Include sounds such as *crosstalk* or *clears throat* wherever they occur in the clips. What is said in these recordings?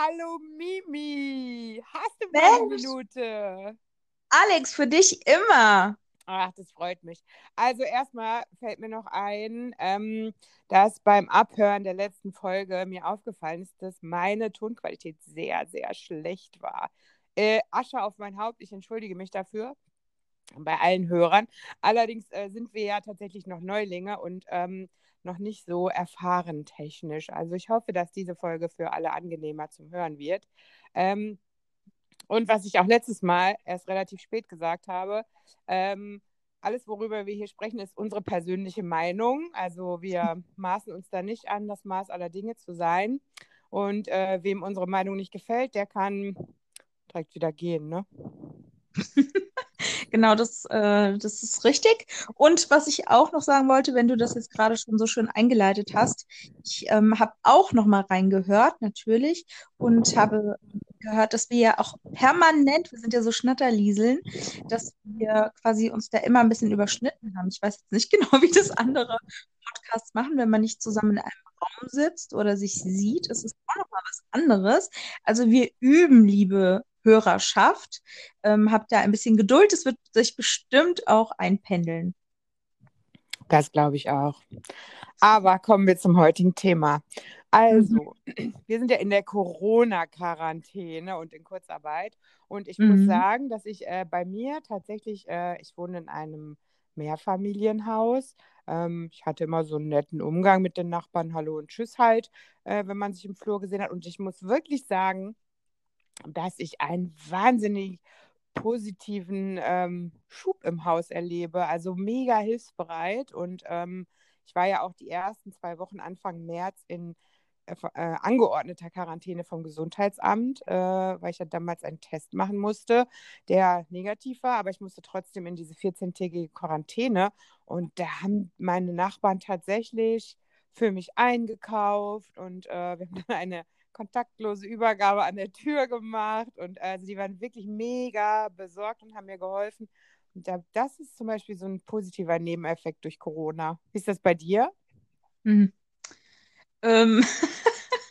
Hallo Mimi, hast du mal eine Minute? Alex, für dich immer. Ach, das freut mich. Also erstmal fällt mir noch ein, ähm, dass beim Abhören der letzten Folge mir aufgefallen ist, dass meine Tonqualität sehr, sehr schlecht war. Äh, Asche auf mein Haupt, ich entschuldige mich dafür bei allen Hörern. Allerdings äh, sind wir ja tatsächlich noch Neulinge und ähm, noch nicht so erfahren technisch. Also ich hoffe, dass diese Folge für alle angenehmer zum Hören wird. Ähm, und was ich auch letztes Mal erst relativ spät gesagt habe, ähm, alles, worüber wir hier sprechen, ist unsere persönliche Meinung. Also wir *laughs* maßen uns da nicht an, das Maß aller Dinge zu sein. Und äh, wem unsere Meinung nicht gefällt, der kann direkt wieder gehen, ne? *laughs* Genau, das, äh, das ist richtig. Und was ich auch noch sagen wollte, wenn du das jetzt gerade schon so schön eingeleitet hast, ich ähm, habe auch noch mal reingehört, natürlich, und habe gehört, dass wir ja auch permanent, wir sind ja so Schnatterlieseln, dass wir quasi uns da immer ein bisschen überschnitten haben. Ich weiß jetzt nicht *laughs* genau, wie das andere Podcasts machen, wenn man nicht zusammen in einem Raum sitzt oder sich sieht, ist es auch noch mal was anderes. Also wir üben, liebe Hörerschaft. Ähm, habt da ein bisschen Geduld, es wird sich bestimmt auch einpendeln. Das glaube ich auch. Aber kommen wir zum heutigen Thema. Also, mhm. wir sind ja in der Corona-Quarantäne und in Kurzarbeit. Und ich mhm. muss sagen, dass ich äh, bei mir tatsächlich, äh, ich wohne in einem Mehrfamilienhaus. Ähm, ich hatte immer so einen netten Umgang mit den Nachbarn, Hallo und Tschüss halt, äh, wenn man sich im Flur gesehen hat. Und ich muss wirklich sagen, dass ich einen wahnsinnig positiven ähm, Schub im Haus erlebe. Also mega hilfsbereit. Und ähm, ich war ja auch die ersten zwei Wochen Anfang März in äh, äh, angeordneter Quarantäne vom Gesundheitsamt, äh, weil ich ja damals einen Test machen musste, der negativ war, aber ich musste trotzdem in diese 14-tägige Quarantäne. Und da haben meine Nachbarn tatsächlich für mich eingekauft und äh, wir haben dann eine kontaktlose Übergabe an der Tür gemacht und also die waren wirklich mega besorgt und haben mir geholfen. Und das ist zum Beispiel so ein positiver Nebeneffekt durch Corona. Wie ist das bei dir? Mhm. Ähm,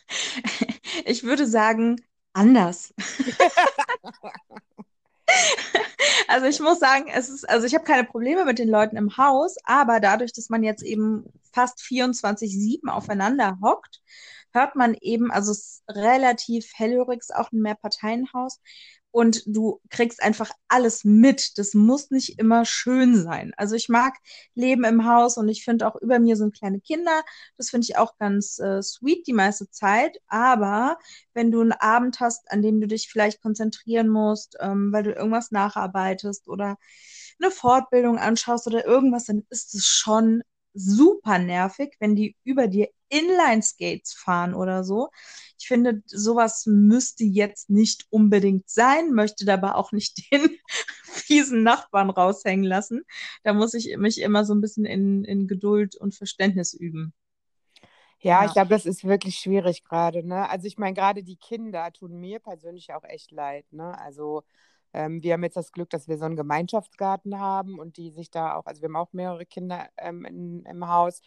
*laughs* ich würde sagen, anders. *laughs* also ich muss sagen, es ist, also ich habe keine Probleme mit den Leuten im Haus, aber dadurch, dass man jetzt eben fast 24-7 aufeinander hockt, hört man eben, also es ist relativ hellhörig, ist auch ein Mehrparteienhaus. Und du kriegst einfach alles mit. Das muss nicht immer schön sein. Also ich mag Leben im Haus und ich finde auch über mir sind kleine Kinder. Das finde ich auch ganz äh, sweet die meiste Zeit. Aber wenn du einen Abend hast, an dem du dich vielleicht konzentrieren musst, ähm, weil du irgendwas nacharbeitest oder eine Fortbildung anschaust oder irgendwas, dann ist es schon super nervig, wenn die über dir Inline-Skates fahren oder so. Ich finde, sowas müsste jetzt nicht unbedingt sein, möchte dabei auch nicht *laughs* den fiesen Nachbarn raushängen lassen. Da muss ich mich immer so ein bisschen in, in Geduld und Verständnis üben. Ja, ja. ich glaube, das ist wirklich schwierig gerade. Ne? Also ich meine, gerade die Kinder tun mir persönlich auch echt leid. Ne? Also ähm, wir haben jetzt das Glück, dass wir so einen Gemeinschaftsgarten haben und die sich da auch, also wir haben auch mehrere Kinder ähm, in, im Haus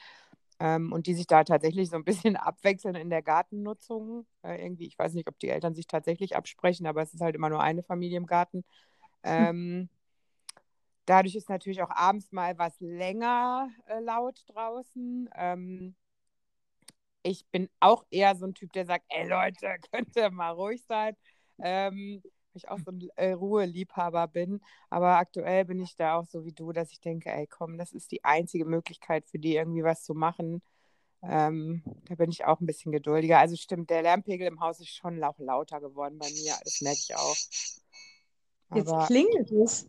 ähm, und die sich da tatsächlich so ein bisschen *laughs* abwechseln in der Gartennutzung. Äh, irgendwie, ich weiß nicht, ob die Eltern sich tatsächlich absprechen, aber es ist halt immer nur eine Familie im Garten. Hm. Dadurch ist natürlich auch abends mal was länger äh, laut draußen. Ähm, ich bin auch eher so ein Typ, der sagt, ey Leute, *laughs* könnt ihr mal ruhig sein. Ähm, ich auch so ein äh, Ruheliebhaber bin. Aber aktuell bin ich da auch so wie du, dass ich denke, ey, komm, das ist die einzige Möglichkeit für die irgendwie was zu machen. Ähm, da bin ich auch ein bisschen geduldiger. Also stimmt, der Lärmpegel im Haus ist schon auch lauter geworden bei mir. Das merke ich auch. Aber, Jetzt klingelt es.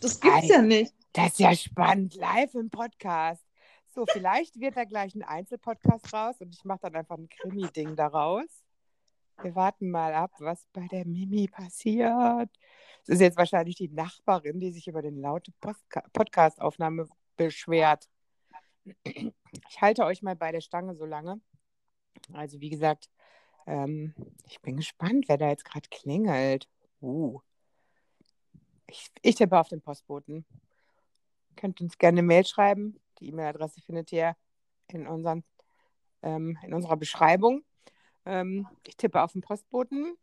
Das gibt's ey, ja nicht. Das ist ja spannend. Live im Podcast. So, vielleicht wird da gleich ein Einzelpodcast raus und ich mache dann einfach ein Krimi-Ding daraus. Wir warten mal ab, was bei der Mimi passiert. Es ist jetzt wahrscheinlich die Nachbarin, die sich über den laute Podcast-Aufnahme beschwert. Ich halte euch mal bei der Stange so lange. Also, wie gesagt, ähm, ich bin gespannt, wer da jetzt gerade klingelt. Uh. Ich, ich tippe auf den Postboten. Ihr könnt uns gerne eine Mail schreiben. Die E-Mail-Adresse findet ihr in, unseren, ähm, in unserer Beschreibung. Ähm, ich tippe auf den Postboten.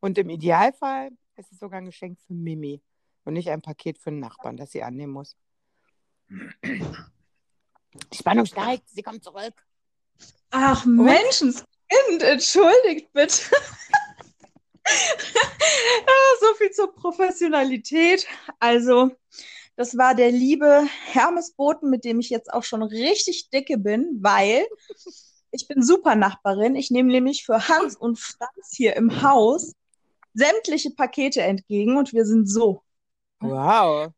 Und im Idealfall ist es sogar ein Geschenk für Mimi und nicht ein Paket für einen Nachbarn, das sie annehmen muss. Die Spannung steigt, sie kommt zurück. Ach, Menschenskind, entschuldigt bitte. *laughs* Ah, so viel zur Professionalität. Also, das war der liebe Hermesboten, mit dem ich jetzt auch schon richtig dicke bin, weil ich bin super Nachbarin. Ich nehme nämlich für Hans und Franz hier im Haus sämtliche Pakete entgegen und wir sind so. Wow.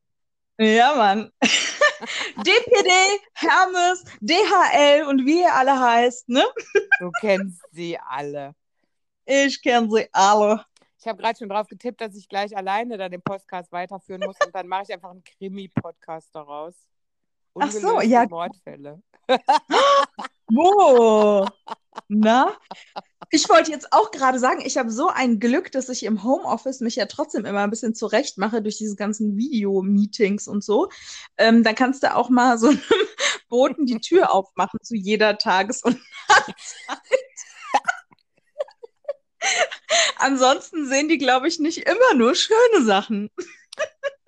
Ja, Mann. *laughs* DPD, Hermes, DHL und wie ihr alle heißt, ne? Du kennst sie alle. Ich kenne sie alle. Ich habe gerade schon drauf getippt, dass ich gleich alleine dann den Podcast weiterführen muss und dann mache ich einfach einen Krimi-Podcast daraus. Ach so, ja. Mordfälle. *laughs* Wo? Na? Ich wollte jetzt auch gerade sagen, ich habe so ein Glück, dass ich im Homeoffice mich ja trotzdem immer ein bisschen zurecht mache durch diese ganzen Video-Meetings und so. Ähm, dann kannst du auch mal so einem *laughs* Boten die Tür aufmachen zu jeder Tages- und Nachtzeit. *laughs* Ansonsten sehen die, glaube ich, nicht immer nur schöne Sachen.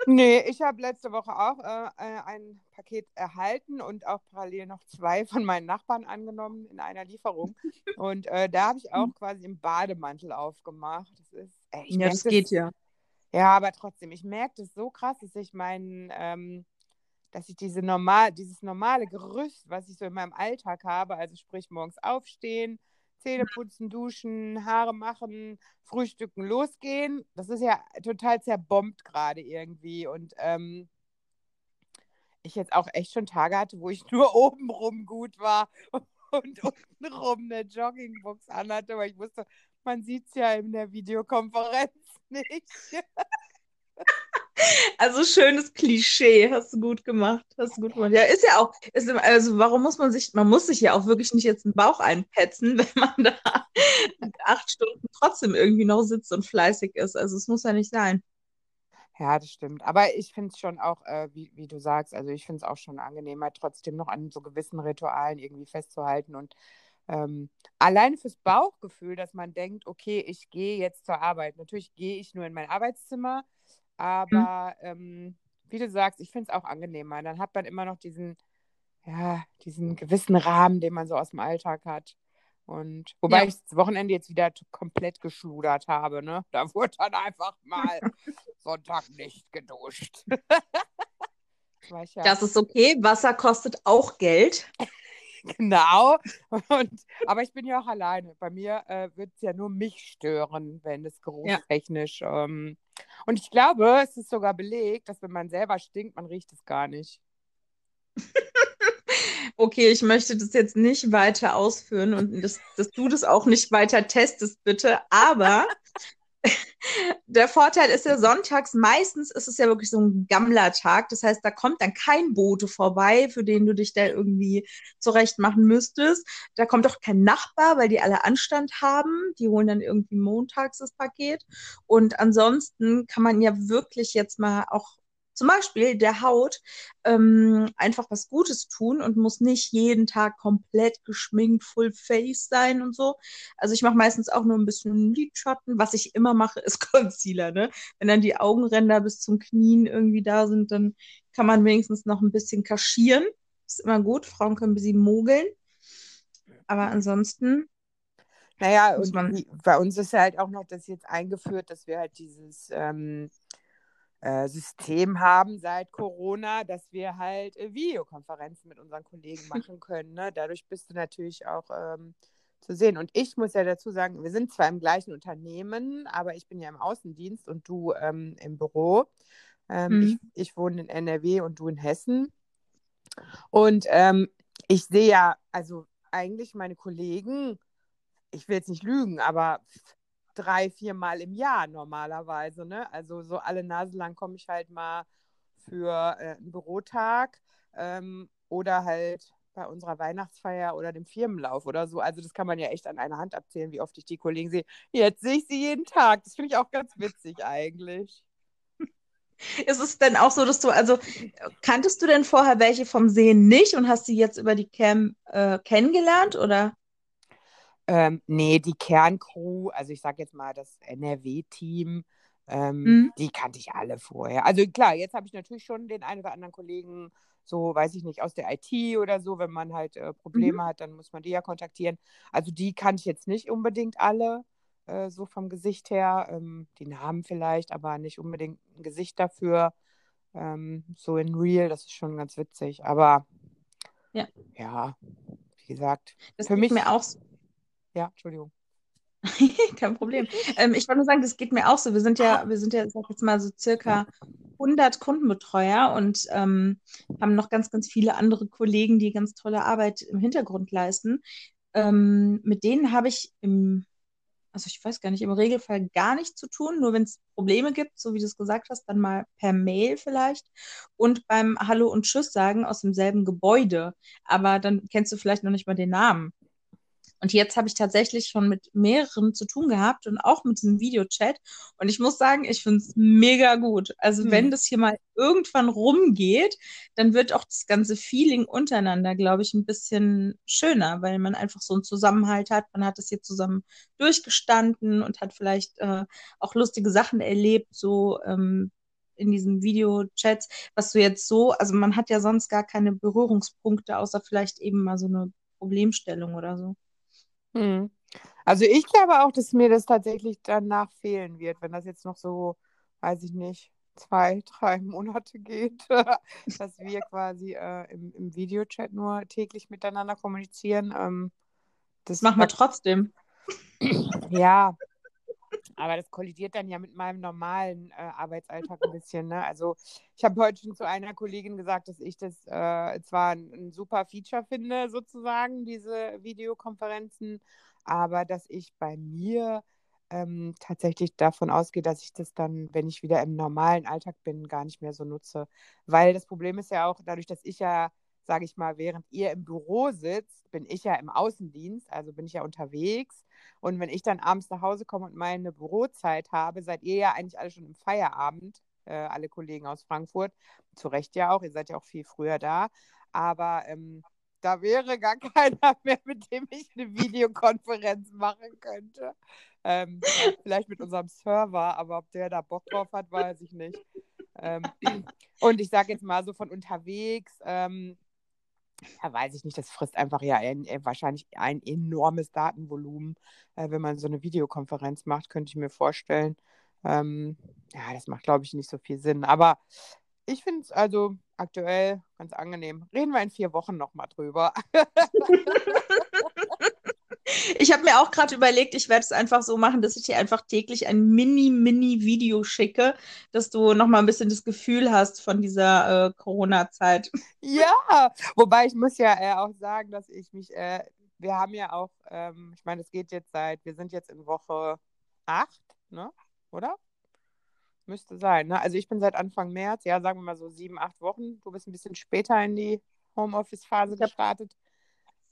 Nee, ich habe letzte Woche auch äh, äh, ein Paket erhalten und auch parallel noch zwei von meinen Nachbarn angenommen in einer Lieferung. Und äh, da habe ich auch quasi im Bademantel aufgemacht. Das ist, ey, ja, das geht ja. Ja, aber trotzdem, ich merke das so krass, dass ich meinen, ähm, dass ich diese normal, dieses normale Gerüst, was ich so in meinem Alltag habe, also sprich morgens aufstehen, Zähne putzen, duschen, Haare machen, frühstücken, losgehen. Das ist ja total zerbombt gerade irgendwie. Und ähm, ich jetzt auch echt schon Tage hatte, wo ich *laughs* nur obenrum gut war *laughs* und untenrum eine Joggingbox anhatte, weil ich wusste, man sieht es ja in der Videokonferenz *laughs* nicht. Also schönes Klischee, hast du gut gemacht, hast du gut gemacht. Ja, ist ja auch, ist, also warum muss man sich, man muss sich ja auch wirklich nicht jetzt einen Bauch einpetzen, *laughs* wenn man da acht Stunden trotzdem irgendwie noch sitzt und fleißig ist. Also es muss ja nicht sein. Ja, das stimmt. Aber ich finde es schon auch, äh, wie, wie du sagst, also ich finde es auch schon angenehmer, trotzdem noch an so gewissen Ritualen irgendwie festzuhalten und ähm, alleine fürs Bauchgefühl, dass man denkt, okay, ich gehe jetzt zur Arbeit. Natürlich gehe ich nur in mein Arbeitszimmer. Aber mhm. ähm, wie du sagst, ich finde es auch angenehmer. Dann hat man immer noch diesen, ja, diesen gewissen Rahmen, den man so aus dem Alltag hat. Und wobei ja. ich das Wochenende jetzt wieder komplett geschludert habe, ne? Da wurde dann einfach mal *laughs* Sonntag nicht geduscht. *laughs* das, ja das ist okay. Wasser kostet auch Geld. *laughs* genau. Und, aber ich bin ja auch alleine. Bei mir äh, wird es ja nur mich stören, wenn es geruchstechnisch ja. ähm, und ich glaube, es ist sogar belegt, dass wenn man selber stinkt, man riecht es gar nicht. *laughs* okay, ich möchte das jetzt nicht weiter ausführen und dass, dass du das auch nicht weiter testest, bitte. Aber *laughs* der Vorteil ist ja sonntags, meistens ist es ja wirklich so ein Gammlertag. Das heißt, da kommt dann kein Bote vorbei, für den du dich da irgendwie zurecht machen müsstest. Da kommt auch kein Nachbar, weil die alle Anstand haben. Die holen dann irgendwie montags das Paket. Und ansonsten kann man ja wirklich jetzt mal auch zum Beispiel der Haut ähm, einfach was Gutes tun und muss nicht jeden Tag komplett geschminkt, full face sein und so. Also ich mache meistens auch nur ein bisschen Lidschatten. Was ich immer mache, *laughs* ist Concealer. Ne? Wenn dann die Augenränder bis zum Knien irgendwie da sind, dann kann man wenigstens noch ein bisschen kaschieren. Ist immer gut. Frauen können sie mogeln. Aber ansonsten naja, und man... bei uns ist halt auch noch das jetzt eingeführt, dass wir halt dieses ähm, äh, System haben seit Corona, dass wir halt äh, Videokonferenzen mit unseren Kollegen *laughs* machen können. Ne? Dadurch bist du natürlich auch ähm, zu sehen. Und ich muss ja dazu sagen, wir sind zwar im gleichen Unternehmen, aber ich bin ja im Außendienst und du ähm, im Büro. Ähm, mhm. ich, ich, wohne in NRW und du in Hessen. Und ähm, ich sehe ja, also eigentlich meine Kollegen, ich will jetzt nicht lügen, aber drei, vier Mal im Jahr normalerweise. Ne? Also so alle Nase lang komme ich halt mal für äh, einen Bürotag ähm, oder halt bei unserer Weihnachtsfeier oder dem Firmenlauf oder so. Also das kann man ja echt an einer Hand abzählen, wie oft ich die Kollegen sehe. Jetzt sehe ich sie jeden Tag. Das finde ich auch ganz witzig eigentlich. Ist es denn auch so, dass du, also kanntest du denn vorher welche vom Sehen nicht und hast sie jetzt über die Cam äh, kennengelernt oder? Ähm, nee, die Kerncrew, also ich sage jetzt mal das NRW-Team, ähm, Mhm. die kannte ich alle vorher. Also klar, jetzt habe ich natürlich schon den einen oder anderen Kollegen, so weiß ich nicht, aus der IT oder so, wenn man halt äh, Mhm. Probleme hat, dann muss man die ja kontaktieren. Also die kannte ich jetzt nicht unbedingt alle, äh, so vom Gesicht her. Ähm, die Namen vielleicht, aber nicht unbedingt ein Gesicht dafür. Ähm, so in Real, das ist schon ganz witzig. Aber Ja. ja, wie gesagt, Das für mich, mir auch so. Ja, Entschuldigung. *laughs* Kein Problem. Ähm, ich wollte nur sagen, das geht mir auch so. Wir sind ja, wir sind ja, ich sag jetzt mal so circa 100 Kundenbetreuer und ähm, haben noch ganz, ganz viele andere Kollegen, die ganz tolle Arbeit im Hintergrund leisten. Ähm, mit denen habe ich im, also ich weiß gar nicht, im Regelfall gar nichts zu tun, nur wenn es Probleme gibt, so wie du es gesagt hast, dann mal per Mail vielleicht und beim Hallo und Tschüss sagen aus demselben Gebäude. Aber dann kennst du vielleicht noch nicht mal den Namen. Und jetzt habe ich tatsächlich schon mit mehreren zu tun gehabt und auch mit diesem Videochat. Und ich muss sagen, ich finde es mega gut. Also wenn Hm. das hier mal irgendwann rumgeht, dann wird auch das ganze Feeling untereinander, glaube ich, ein bisschen schöner, weil man einfach so einen Zusammenhalt hat. Man hat es hier zusammen durchgestanden und hat vielleicht äh, auch lustige Sachen erlebt, so ähm, in diesen Videochats, was du jetzt so, also man hat ja sonst gar keine Berührungspunkte, außer vielleicht eben mal so eine Problemstellung oder so. Hm. Also ich glaube auch, dass mir das tatsächlich danach fehlen wird, wenn das jetzt noch so, weiß ich nicht, zwei, *laughs* drei Monate geht, *laughs* dass wir quasi äh, im, im Videochat nur täglich miteinander kommunizieren. Ähm, Das das machen wir trotzdem. ja, aber das kollidiert dann ja mit meinem normalen äh, Arbeitsalltag ein bisschen. Ne? Also ich habe heute schon zu einer Kollegin gesagt, dass ich das äh, zwar ein, ein super Feature finde, sozusagen, diese Videokonferenzen, aber dass ich bei mir ähm, tatsächlich davon ausgehe, dass ich das dann, wenn ich wieder im normalen Alltag bin, gar nicht mehr so nutze. Weil das Problem ist ja auch, dadurch, dass ich ja, sage ich mal, während ihr im Büro sitzt, bin ich ja im Außendienst, also bin ich ja unterwegs. Und wenn ich dann abends nach Hause komme und meine Bürozeit habe, seid ihr ja eigentlich alle schon im Feierabend, äh, alle Kollegen aus Frankfurt. Zu Recht ja auch, ihr seid ja auch viel früher da. Aber ähm, da wäre gar *laughs* keiner mehr, mit dem ich eine Videokonferenz machen könnte. Ähm, vielleicht mit unserem Server, aber ob der da Bock drauf hat, weiß ich nicht. Ähm, und ich sage jetzt mal so von unterwegs, ähm, ja, weiß ich nicht, das frisst einfach ja ein, äh, wahrscheinlich ein enormes Datenvolumen, äh, wenn man so eine Videokonferenz macht, könnte ich mir vorstellen. Ähm, ja, das macht, glaube ich, nicht so viel Sinn. Aber ich finde es also aktuell ganz angenehm. Reden wir in vier Wochen nochmal drüber. *laughs* *laughs* *laughs* Ich habe mir auch gerade überlegt, ich werde es einfach so machen, dass ich dir einfach täglich ein Mini-Mini-Video schicke, dass du nochmal ein bisschen das Gefühl hast von dieser äh, Corona-Zeit. Ja, wobei ich muss ja äh, auch sagen, dass ich mich, äh, wir haben ja auch, ähm, ich meine, es geht jetzt seit, wir sind jetzt in Woche acht, ne? Oder? Müsste sein, ne? Also ich bin seit Anfang März, ja, sagen wir mal so sieben, acht Wochen. Du bist ein bisschen später in die Homeoffice-Phase gestartet.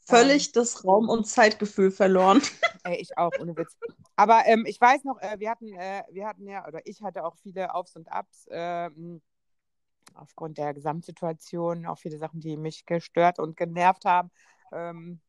Völlig Ähm, das Raum- und Zeitgefühl verloren. *laughs* ey, ich auch, ohne Witz. Aber ähm, ich weiß noch, äh, wir hatten, äh, wir hatten ja, oder ich hatte auch viele Aufs und Abs, ähm, aufgrund der Gesamtsituation, auch viele Sachen, die mich gestört und genervt haben, ähm,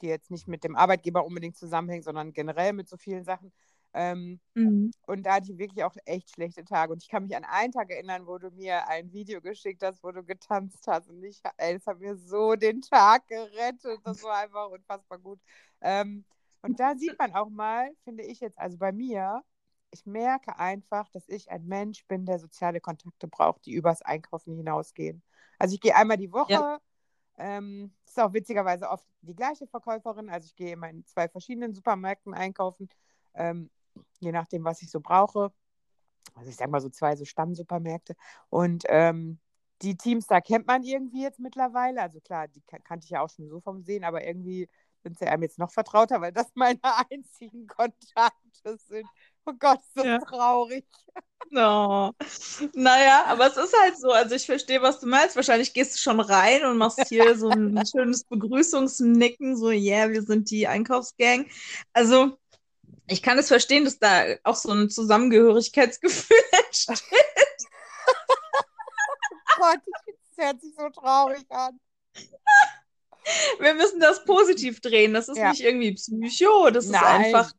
die jetzt nicht mit dem Arbeitgeber unbedingt zusammenhängen, sondern generell mit so vielen Sachen. Ähm, Mhm. und da hatte ich wirklich auch echt schlechte Tage. Und ich kann mich an einen Tag erinnern, wo du mir ein Video geschickt hast, wo du getanzt hast. Und ich, ey, das hat mir so den Tag gerettet. Das war einfach unfassbar gut. Ähm, und da sieht man auch mal, finde ich jetzt, also bei mir, ich merke einfach, dass ich ein Mensch bin, der soziale Kontakte braucht, die übers Einkaufen hinausgehen. Also ich gehe einmal die Woche. Ja. Ähm, ist auch witzigerweise oft die gleiche Verkäuferin. Also ich gehe immer in zwei verschiedenen Supermärkten einkaufen. Ähm, je nachdem, was ich so brauche. Also ich sag mal so zwei so Stammsupermärkte. Und ähm, die Teams, da kennt man irgendwie jetzt mittlerweile. Also klar, die kan kannte ich ja auch schon so vom Sehen, aber irgendwie sind sie einem jetzt noch vertrauter, weil das *laughs* meine einzigen Kontakte sind. Oh Gott, das Ja. traurig. Oh. Naja, aber es ist halt so. Also ich verstehe, was du meinst. Wahrscheinlich gehst du schon rein und machst *laughs* hier so ein schönes Begrüßungsnicken, so, yeah, wir sind die Einkaufsgang. Also ich kann es verstehen, dass da auch so ein Zusammengehörigkeitsgefühl *laughs* entsteht. Oh Gott, das hört sich so traurig an. Wir müssen das positiv drehen. Das ist ja. nicht irgendwie Psycho. Das Nein. ist einfach,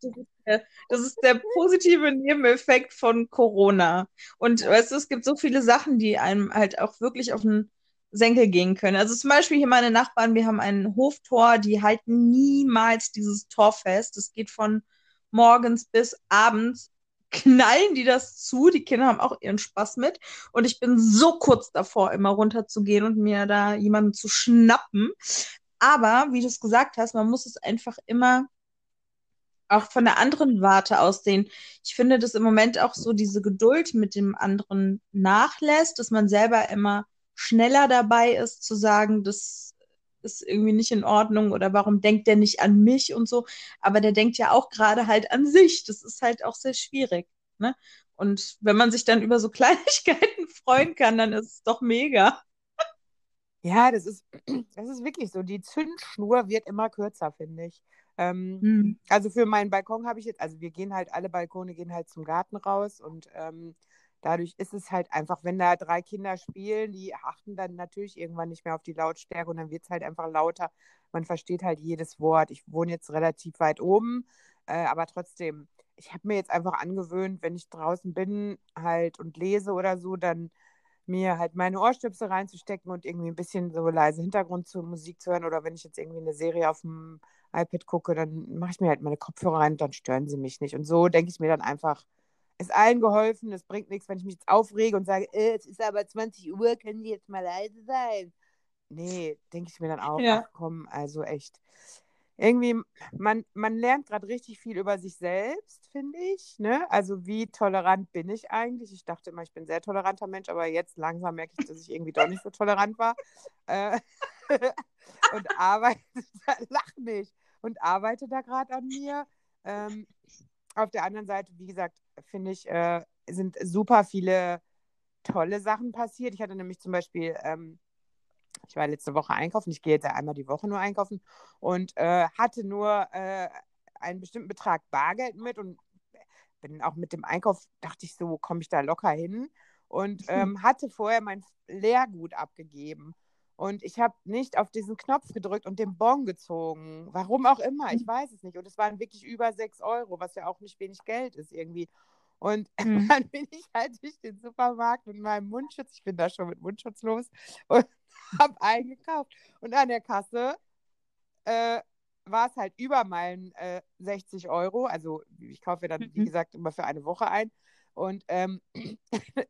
das ist der positive Nebeneffekt von Corona. Und weißt du, es gibt so viele Sachen, die einem halt auch wirklich auf den Senkel gehen können. Also zum Beispiel hier meine Nachbarn, wir haben ein Hoftor, die halten niemals dieses Tor fest. Es geht von morgens bis abends knallen die das zu. Die Kinder haben auch ihren Spaß mit. Und ich bin so kurz davor, immer runterzugehen und mir da jemanden zu schnappen. Aber, wie du es gesagt hast, man muss es einfach immer auch von der anderen Warte aus sehen. Ich finde, dass im Moment auch so diese Geduld mit dem anderen nachlässt, dass man selber immer schneller dabei ist zu sagen, das ist irgendwie nicht in Ordnung oder warum denkt der nicht an mich und so. Aber der denkt ja auch gerade halt an sich. Das ist halt auch sehr schwierig. Ne? Und wenn man sich dann über so *laughs* Kleinigkeiten freuen kann, dann ist es doch mega. Ja, das ist, *clears throat* das ist wirklich so. Die Zündschnur wird immer kürzer, finde ich. Ähm, hm. Also für meinen Balkon habe ich jetzt, also wir gehen halt, alle Balkone gehen halt zum Garten raus und ähm, dadurch ist es halt einfach, wenn da drei Kinder spielen, die achten dann natürlich irgendwann nicht mehr auf die Lautstärke und dann wird es halt einfach lauter. Man versteht halt jedes Wort. Ich wohne jetzt relativ weit oben, äh, aber trotzdem, ich habe mir jetzt einfach angewöhnt, wenn ich draußen bin halt und lese oder so, dann mir halt meine Ohrstöpsel reinzustecken und irgendwie ein bisschen so leise Hintergrund zu Musik zu hören oder wenn ich jetzt irgendwie eine Serie auf dem iPad gucke, dann mache ich mir halt meine Kopfhörer rein und dann stören sie mich nicht. Und so denke ich mir dann einfach, ist allen geholfen. Es bringt nichts, wenn ich mich jetzt aufrege und sage, äh, es ist aber 20 Uhr, können die jetzt mal leise sein? Nee, denke ich mir dann auch, ja. ach komm, also echt. Irgendwie, man, man lernt gerade richtig viel über sich selbst, finde ich. Ne? Also, wie tolerant bin ich eigentlich? Ich dachte immer, ich bin ein sehr toleranter Mensch, aber jetzt langsam merke ich, dass ich irgendwie doch nicht so tolerant war. Äh, *laughs* und arbeite, *laughs* lach nicht, und arbeite da gerade an mir. Ähm, auf der anderen Seite, wie gesagt, finde ich, äh, sind super viele tolle Sachen passiert. Ich hatte nämlich zum Beispiel, ähm, ich war letzte Woche einkaufen, ich gehe jetzt einmal die Woche nur einkaufen und äh, hatte nur äh, einen bestimmten Betrag Bargeld mit und bin auch mit dem Einkauf, dachte ich so, komme ich da locker hin und *laughs* ähm, hatte vorher mein Leergut abgegeben. Und ich habe nicht auf diesen Knopf gedrückt und den Bon gezogen. Warum auch immer, ich weiß es nicht. Und es waren wirklich über 6 Euro, was ja auch nicht wenig Geld ist irgendwie. Und *laughs* mhm. dann bin ich halt durch den Supermarkt mit meinem Mundschutz, ich bin da schon mit Mundschutz los, *laughs* und habe eingekauft. Und an der Kasse äh, war es halt über meinen äh, 60 Euro. Also ich kaufe dann, wie mhm. gesagt, immer für eine Woche ein. Und ähm, *clears throat*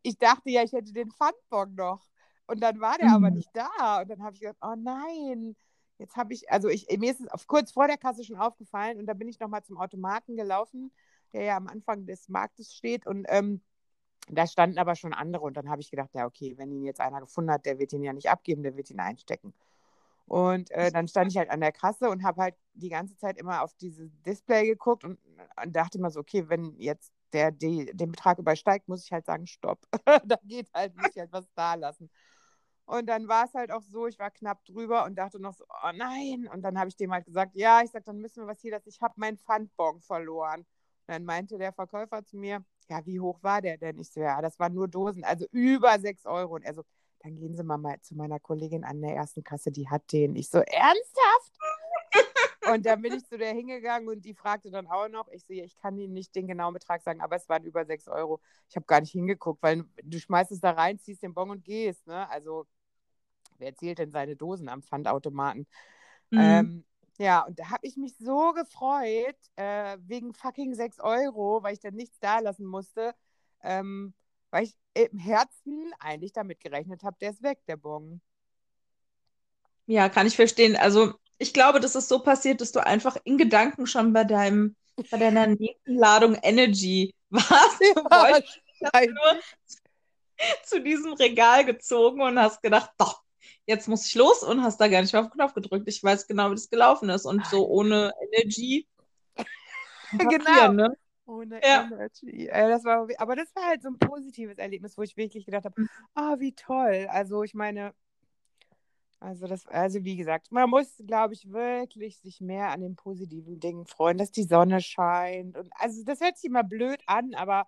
ich dachte ja, ich hätte den Pfandbon noch. Und dann war der mhm. aber nicht da. Und dann habe ich gedacht, oh nein, jetzt habe ich, also ich, mir ist es auf, kurz vor der Kasse schon aufgefallen und da bin ich nochmal zum Automaten gelaufen, der ja am Anfang des Marktes steht und ähm, da standen aber schon andere und dann habe ich gedacht, ja okay, wenn ihn jetzt einer gefunden hat, der wird ihn ja nicht abgeben, der wird ihn einstecken. Und äh, dann stand ich halt an der Kasse und habe halt die ganze Zeit immer auf dieses Display geguckt und, und dachte immer so, okay, wenn jetzt der die, den Betrag übersteigt, muss ich halt sagen, stopp. *laughs* da geht halt nicht halt was da lassen. Und dann war es halt auch so, ich war knapp drüber und dachte noch so, oh nein. Und dann habe ich dem halt gesagt, ja, ich sage, dann müssen wir was hier, dass ich habe meinen Pfandbon verloren. Und dann meinte der Verkäufer zu mir, ja, wie hoch war der denn? Ich so, ja, das waren nur Dosen, also über 6 Euro. Und er so, dann gehen Sie mal, mal zu meiner Kollegin an der ersten Kasse, die hat den. Ich so, ernsthaft? *laughs* und dann bin ich zu der hingegangen und die fragte dann auch noch, ich sehe, ich kann Ihnen nicht den genauen Betrag sagen, aber es waren über 6 Euro. Ich habe gar nicht hingeguckt, weil du schmeißt es da rein, ziehst den Bon und gehst, ne? Also wer zählt denn seine Dosen am Pfandautomaten? Mhm. Ähm, ja, und da habe ich mich so gefreut, äh, wegen fucking 6 Euro, weil ich dann nichts da lassen musste, ähm, weil ich im Herzen eigentlich damit gerechnet habe, der ist weg, der Bon. Ja, kann ich verstehen. Also ich glaube, das ist so passiert, dass du einfach in Gedanken schon bei deinem, bei deiner nächsten Ladung Energy *laughs* warst. Ja, du wolltest nur *laughs* zu diesem Regal gezogen und hast gedacht, doch, jetzt muss ich los und hast da gar nicht mehr auf den Knopf gedrückt. Ich weiß genau, wie das gelaufen ist. Und so ohne Energy. *laughs* genau. Ne? Ohne ja. Energy. Das war, aber das war halt so ein positives Erlebnis, wo ich wirklich gedacht habe, ah, oh, wie toll. Also ich meine, also das, also wie gesagt, man muss, glaube ich, wirklich sich mehr an den positiven Dingen freuen, dass die Sonne scheint. Und also das hört sich immer blöd an, aber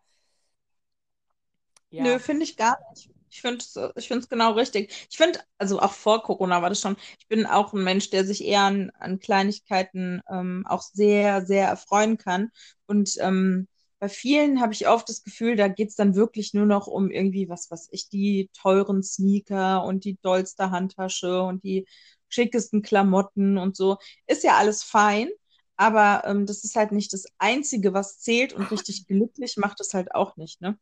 ja. Nö, finde ich gar nicht. Ich finde es ich find's genau richtig. Ich finde, also auch vor Corona war das schon, ich bin auch ein Mensch, der sich eher an, an Kleinigkeiten ähm, auch sehr, sehr erfreuen kann. Und ähm, bei vielen habe ich oft das Gefühl, da geht es dann wirklich nur noch um irgendwie, was weiß ich, die teuren Sneaker und die dollste Handtasche und die schickesten Klamotten und so. Ist ja alles fein, aber ähm, das ist halt nicht das Einzige, was zählt und *laughs* richtig glücklich macht es halt auch nicht, ne?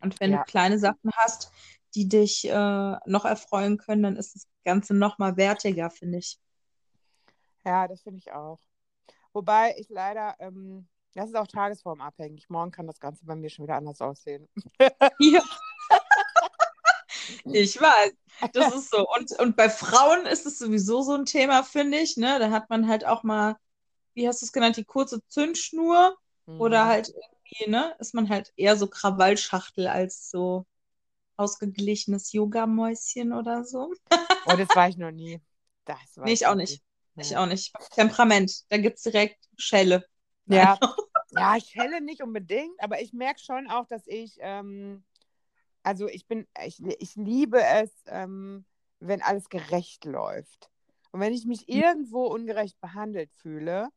Und wenn Ja. du kleine Sachen hast, die dich äh, noch erfreuen können, dann ist das Ganze noch mal wertiger, finde ich. Ja, das finde ich auch. Wobei ich leider, ähm, das ist auch tagesformabhängig. Morgen kann das Ganze bei mir schon wieder anders aussehen. Ja. *laughs* Ich weiß, das ist so. Und, und bei Frauen ist es sowieso so ein Thema, finde ich. Ne? Da hat man halt auch mal, wie hast du es genannt, die kurze Zündschnur oder Mhm. halt irgendwie, ne, ist man halt eher so Krawallschachtel als so ausgeglichenes Yogamäuschen oder so. *laughs* Oh, das war ich noch nie. Das war Nee, ich auch nicht. Ich auch nicht. Temperament, da gibt es direkt Schelle. Ja. *laughs* Ja, ich helle nicht unbedingt, aber ich merke schon auch, dass ich, ähm, also ich bin, ich, ich liebe es, ähm, wenn alles gerecht läuft. Und wenn ich mich irgendwo ungerecht behandelt fühle,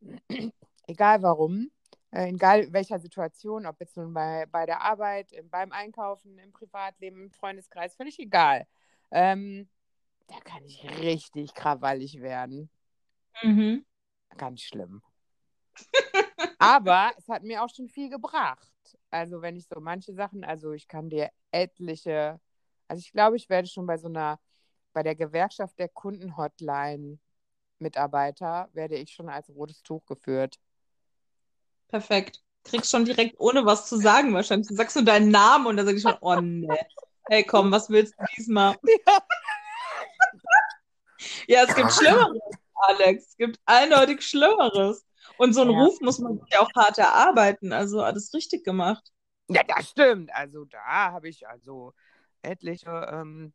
*clears throat* egal warum, äh, egal in welcher Situation, ob jetzt nun bei, bei der Arbeit, im- beim Einkaufen, im Privatleben, im Freundeskreis, völlig egal, ähm, da kann ich richtig krawallig werden. Mhm. Ganz schlimm. Aber es hat mir auch schon viel gebracht. Also wenn ich so manche Sachen, also ich kann dir etliche, also ich glaube, ich werde schon bei so einer, bei der Gewerkschaft der Kundenhotline Mitarbeiter, werde ich schon als rotes Tuch geführt. Perfekt. Kriegst schon direkt ohne was zu sagen wahrscheinlich. Du sagst nur deinen Namen und dann sag ich schon, oh nee. Hey, komm, was willst du diesmal? *laughs* Ja, es gibt Schlimmeres, Alex. Es gibt eindeutig Schlimmeres. Und so einen Ja. Ruf muss man sich ja auch hart erarbeiten. Also alles richtig gemacht. Ja, das stimmt. Also da habe ich also etliche, ähm,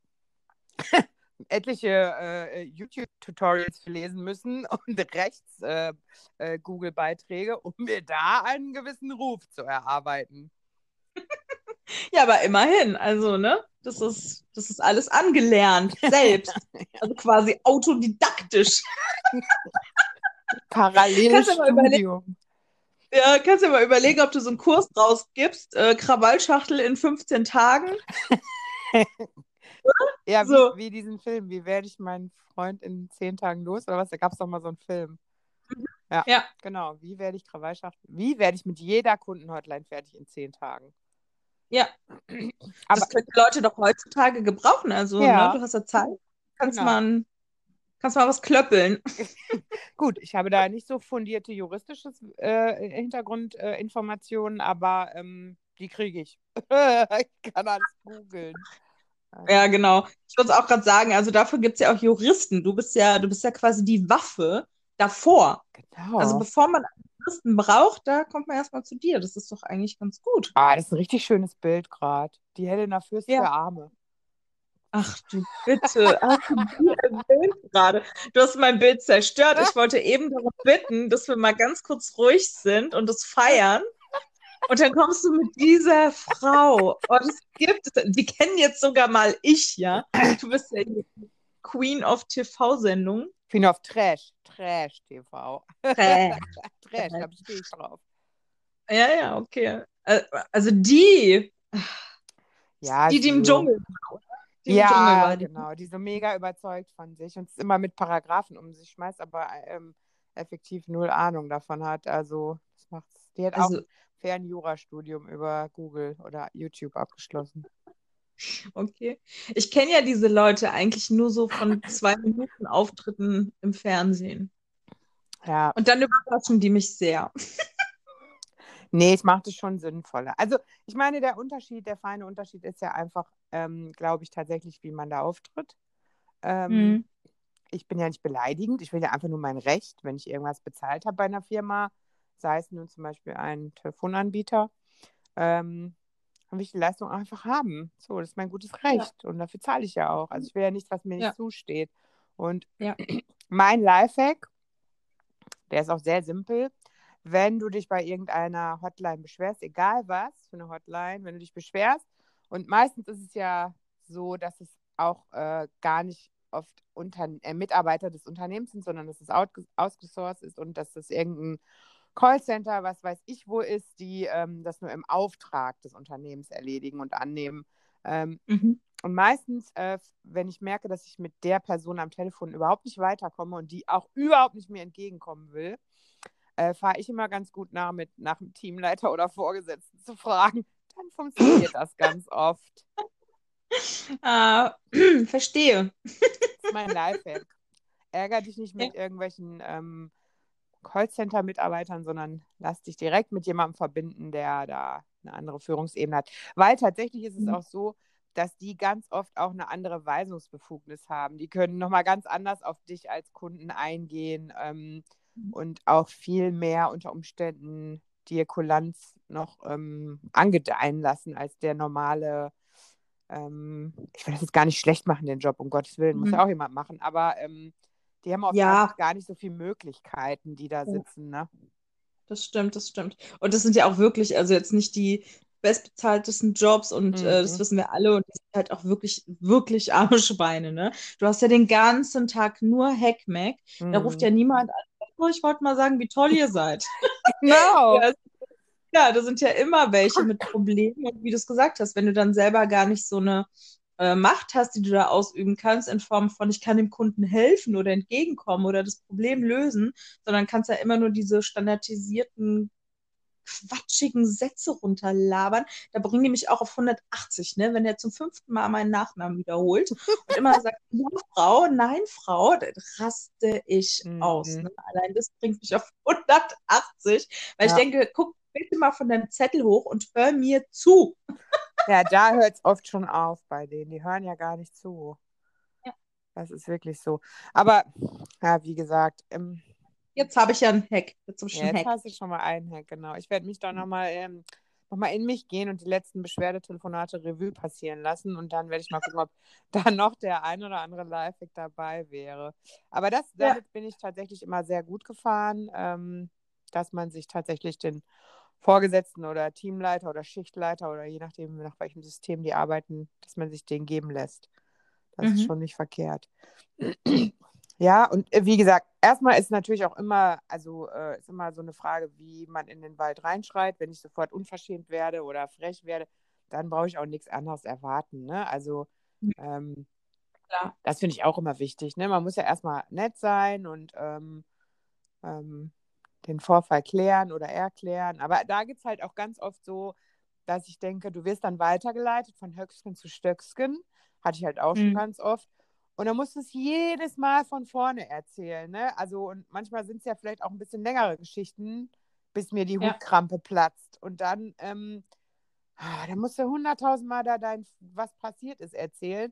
*laughs* etliche äh, YouTube-Tutorials lesen müssen *laughs* und rechts äh, äh, Google-Beiträge, um mir da einen gewissen Ruf zu erarbeiten. *laughs* Ja, aber immerhin. Also, ne? Das ist, das ist alles angelernt, selbst. Also quasi autodidaktisch. Paralleles Kannst du mal überlegen- Studium. Ja, kannst du dir mal überlegen, ob du so einen Kurs rausgibst. Äh, Krawallschachtel in 15 Tagen. *laughs* Ja, So. wie, wie diesen Film. Wie werde ich meinen Freund in zehn Tagen los? Oder was? Da gab es doch mal so einen Film. Ja, Ja. genau. Wie werde ich Krawallschaft? Wie werde ich mit jeder Kundenhotline fertig in zehn Tagen? Ja. Aber das können die Leute doch heutzutage gebrauchen. Also, Ja. ne, du hast ja Zeit. Kannst Genau. mal, kannst mal was klöppeln. *laughs* gut, ich habe da nicht so fundierte juristische äh, Hintergrundinformationen, äh, aber ähm, die kriege ich. *laughs* ich kann alles googeln. Ja, genau. Ich wollte es auch gerade sagen, also dafür gibt es ja auch Juristen. Du bist ja, du bist ja quasi die Waffe davor. Genau. Also bevor man einen Juristen braucht, da kommt man erstmal zu dir. Das ist doch eigentlich ganz gut. ah, das ist ein richtig schönes Bild gerade. Die Helena Fürst Ja. für Arme. Ach du bitte, hast du gerade? Du hast mein Bild zerstört. Ich wollte eben darum bitten, dass wir mal ganz kurz ruhig sind und das feiern. Und dann kommst du mit dieser Frau. Oh, das gibt es. Die kennen jetzt sogar mal ich, ja. Du bist ja die Queen of TV-Sendungen. Queen of Trash. Trash TV. Äh, *laughs* Trash, da stehe ich drauf. Ja, ja, okay. Äh, Also die, Ja, die, die im. Dschungel? Die ja, genau. Die so mega überzeugt von sich und es immer mit Paragraphen um sich schmeißt, aber ähm, effektiv null Ahnung davon hat. Also, das macht's. Die hat auch Also, ein Fernjurastudium über Google oder YouTube abgeschlossen. okay. Ich kenne ja diese Leute eigentlich nur so von zwei Minuten Auftritten im Fernsehen. Ja, Und dann überraschen die mich sehr. Nee, es macht es schon sinnvoller. Also, ich meine, der Unterschied, der feine Unterschied ist ja einfach, ähm, glaube ich, tatsächlich, wie man da auftritt. Ähm, Mhm. ich bin ja nicht beleidigend, ich will ja einfach nur mein Recht, wenn ich irgendwas bezahlt habe bei einer Firma, sei es nun zum Beispiel ein Telefonanbieter, ähm, dann will ich die Leistung einfach haben. So, das ist mein gutes Recht und dafür zahle ich ja auch. Also ich will ja nichts, was mir nicht Ja. zusteht. Und Ja. *clears throat* mein Lifehack, der ist auch sehr simpel, wenn du dich bei irgendeiner Hotline beschwerst, egal was für eine Hotline, wenn du dich beschwerst Und meistens ist es ja so, dass es auch äh, gar nicht oft unter, äh, Mitarbeiter des Unternehmens sind, sondern dass es ausgesourced ist und dass das irgendein Callcenter, was weiß ich wo ist, die ähm, das nur im Auftrag des Unternehmens erledigen und annehmen. Ähm, mhm. Und meistens, äh, wenn ich merke, dass ich mit der Person am Telefon überhaupt nicht weiterkomme und die auch überhaupt nicht mir entgegenkommen will, äh, fahre ich immer ganz gut nach, mit nach dem Teamleiter oder Vorgesetzten zu fragen. Dann funktioniert das ganz oft. *laughs* Ah, *clears throat* verstehe. Das ist mein *laughs* Lifehack. Ärger dich nicht mit ja. irgendwelchen ähm, Callcenter-Mitarbeitern, sondern lass dich direkt mit jemandem verbinden, der da eine andere Führungsebene hat. Weil tatsächlich ist es mhm. auch so, dass die ganz oft auch eine andere Weisungsbefugnis haben. Die können nochmal ganz anders auf dich als Kunden eingehen ähm. Und auch viel mehr unter Umständen dir Kulanz noch ähm, angedeihen lassen als der normale. Ähm, ich will das jetzt gar nicht schlecht machen, den Job, um Gottes Willen, muss mhm. ja auch jemand machen, aber ähm, die haben auch ja. gar nicht so viele Möglichkeiten, die da sitzen, ne? Das stimmt, das stimmt. Und das sind ja auch wirklich, also jetzt nicht die bestbezahltesten Jobs und mhm. äh, das mhm. wissen wir alle und die sind halt auch wirklich, wirklich *laughs* arme Schweine, ne? Du hast ja den ganzen Tag nur Hackmack. Mhm. Da ruft ja mhm. niemand an, oh, ich wollte mal sagen, wie toll ihr seid. *laughs* Genau. ja, ja, da sind ja immer welche mit Problemen und wie du es gesagt hast, wenn du dann selber gar nicht so eine äh, Macht hast, die du da ausüben kannst, in Form von, ich kann dem Kunden helfen oder entgegenkommen oder das Problem lösen, sondern kannst ja immer nur diese standardisierten quatschigen Sätze runterlabern. Da bringen die mich auch auf 180, ne? Wenn er zum fünften Mal meinen Nachnamen wiederholt und immer sagt, *laughs* ja, Frau, nein, Frau, dann raste ich mhm. aus. Ne? Allein das bringt mich auf 180, weil ja. ich denke, guck bitte mal von deinem Zettel hoch und hör mir zu. Ja, da hört es oft schon auf bei denen. Die hören ja gar nicht zu. Ja. Das ist wirklich so. Aber, ja, wie gesagt, ähm, Jetzt habe ich ja einen Hack. Jetzt, ja, jetzt Hack. hast du schon mal einen Hack, genau. Ich werde mich da nochmal ähm, noch mal in mich gehen und die letzten Beschwerdetelefonate Revue passieren lassen und dann werde ich mal gucken, ob *laughs* da noch der ein oder andere Lifehack dabei wäre. Aber das, damit ja. bin ich tatsächlich immer sehr gut gefahren, ähm, dass man sich tatsächlich den Vorgesetzten oder Teamleiter oder Schichtleiter oder je nachdem, nach welchem System die arbeiten, dass man sich den geben lässt. Das mhm. ist schon nicht verkehrt. Ja, und äh, wie gesagt, erstmal ist natürlich auch immer, also äh, ist immer so eine Frage, wie man in den Wald reinschreit. Wenn ich sofort unverschämt werde oder frech werde, dann brauche ich auch nichts anderes erwarten. Ne? Also mhm. ähm, das finde ich auch immer wichtig. Ne? Man muss ja erstmal nett sein und ähm, ähm, den Vorfall klären oder erklären. Aber da gibt es halt auch ganz oft so, dass ich denke, du wirst dann weitergeleitet von Höcksken zu Stöcksken. Hatte ich halt auch mhm. schon ganz oft. Und dann musst du es jedes Mal von vorne erzählen. Ne? Also, und manchmal sind es ja vielleicht auch ein bisschen längere Geschichten, bis mir die ja. Hutkrampe platzt. Und dann, ähm, ah, dann musst du hunderttausendmal da dein, was passiert ist, erzählen.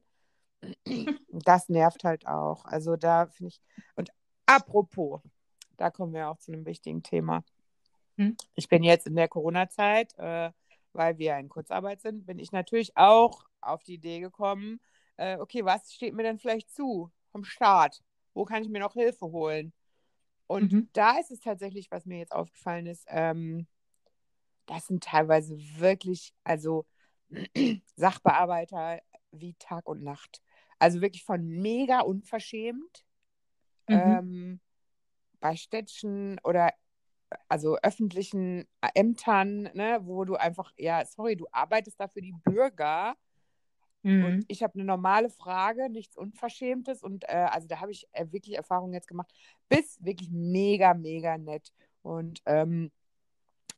*clears throat* das nervt halt auch. Also da finde ich. Und apropos, da kommen wir auch zu einem wichtigen Thema. Hm? Ich bin jetzt in der Corona-Zeit, äh, weil wir in Kurzarbeit sind, bin ich natürlich auch auf die Idee gekommen, äh, okay, was steht mir denn vielleicht zu vom Staat? Wo kann ich mir noch Hilfe holen? Und mhm. da ist es tatsächlich, was mir jetzt aufgefallen ist, ähm, das sind teilweise wirklich, also *clears throat* Sachbearbeiter wie Tag und Nacht. Also wirklich von mega unverschämt. Mhm. Ähm, bei Städtchen oder also öffentlichen Ämtern, ne, wo du einfach, ja, sorry, du arbeitest da für die Bürger. Mhm. Und ich habe eine normale Frage, nichts Unverschämtes. Und äh, also da habe ich äh, wirklich Erfahrungen jetzt gemacht. Bis wirklich mega, mega nett. Und ähm,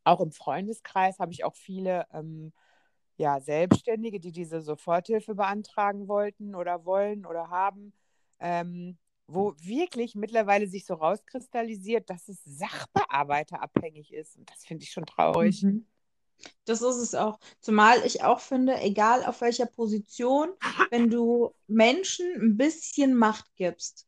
auch im Freundeskreis habe ich auch viele ähm, ja, Selbstständige, die diese Soforthilfe beantragen wollten oder wollen oder haben. Ähm, wo wirklich mittlerweile sich so rauskristallisiert, dass es sachbearbeiterabhängig ist. Und das finde ich schon traurig. Mhm. Das ist es auch. Zumal ich auch finde, egal auf welcher Position, wenn du Menschen ein bisschen Macht gibst,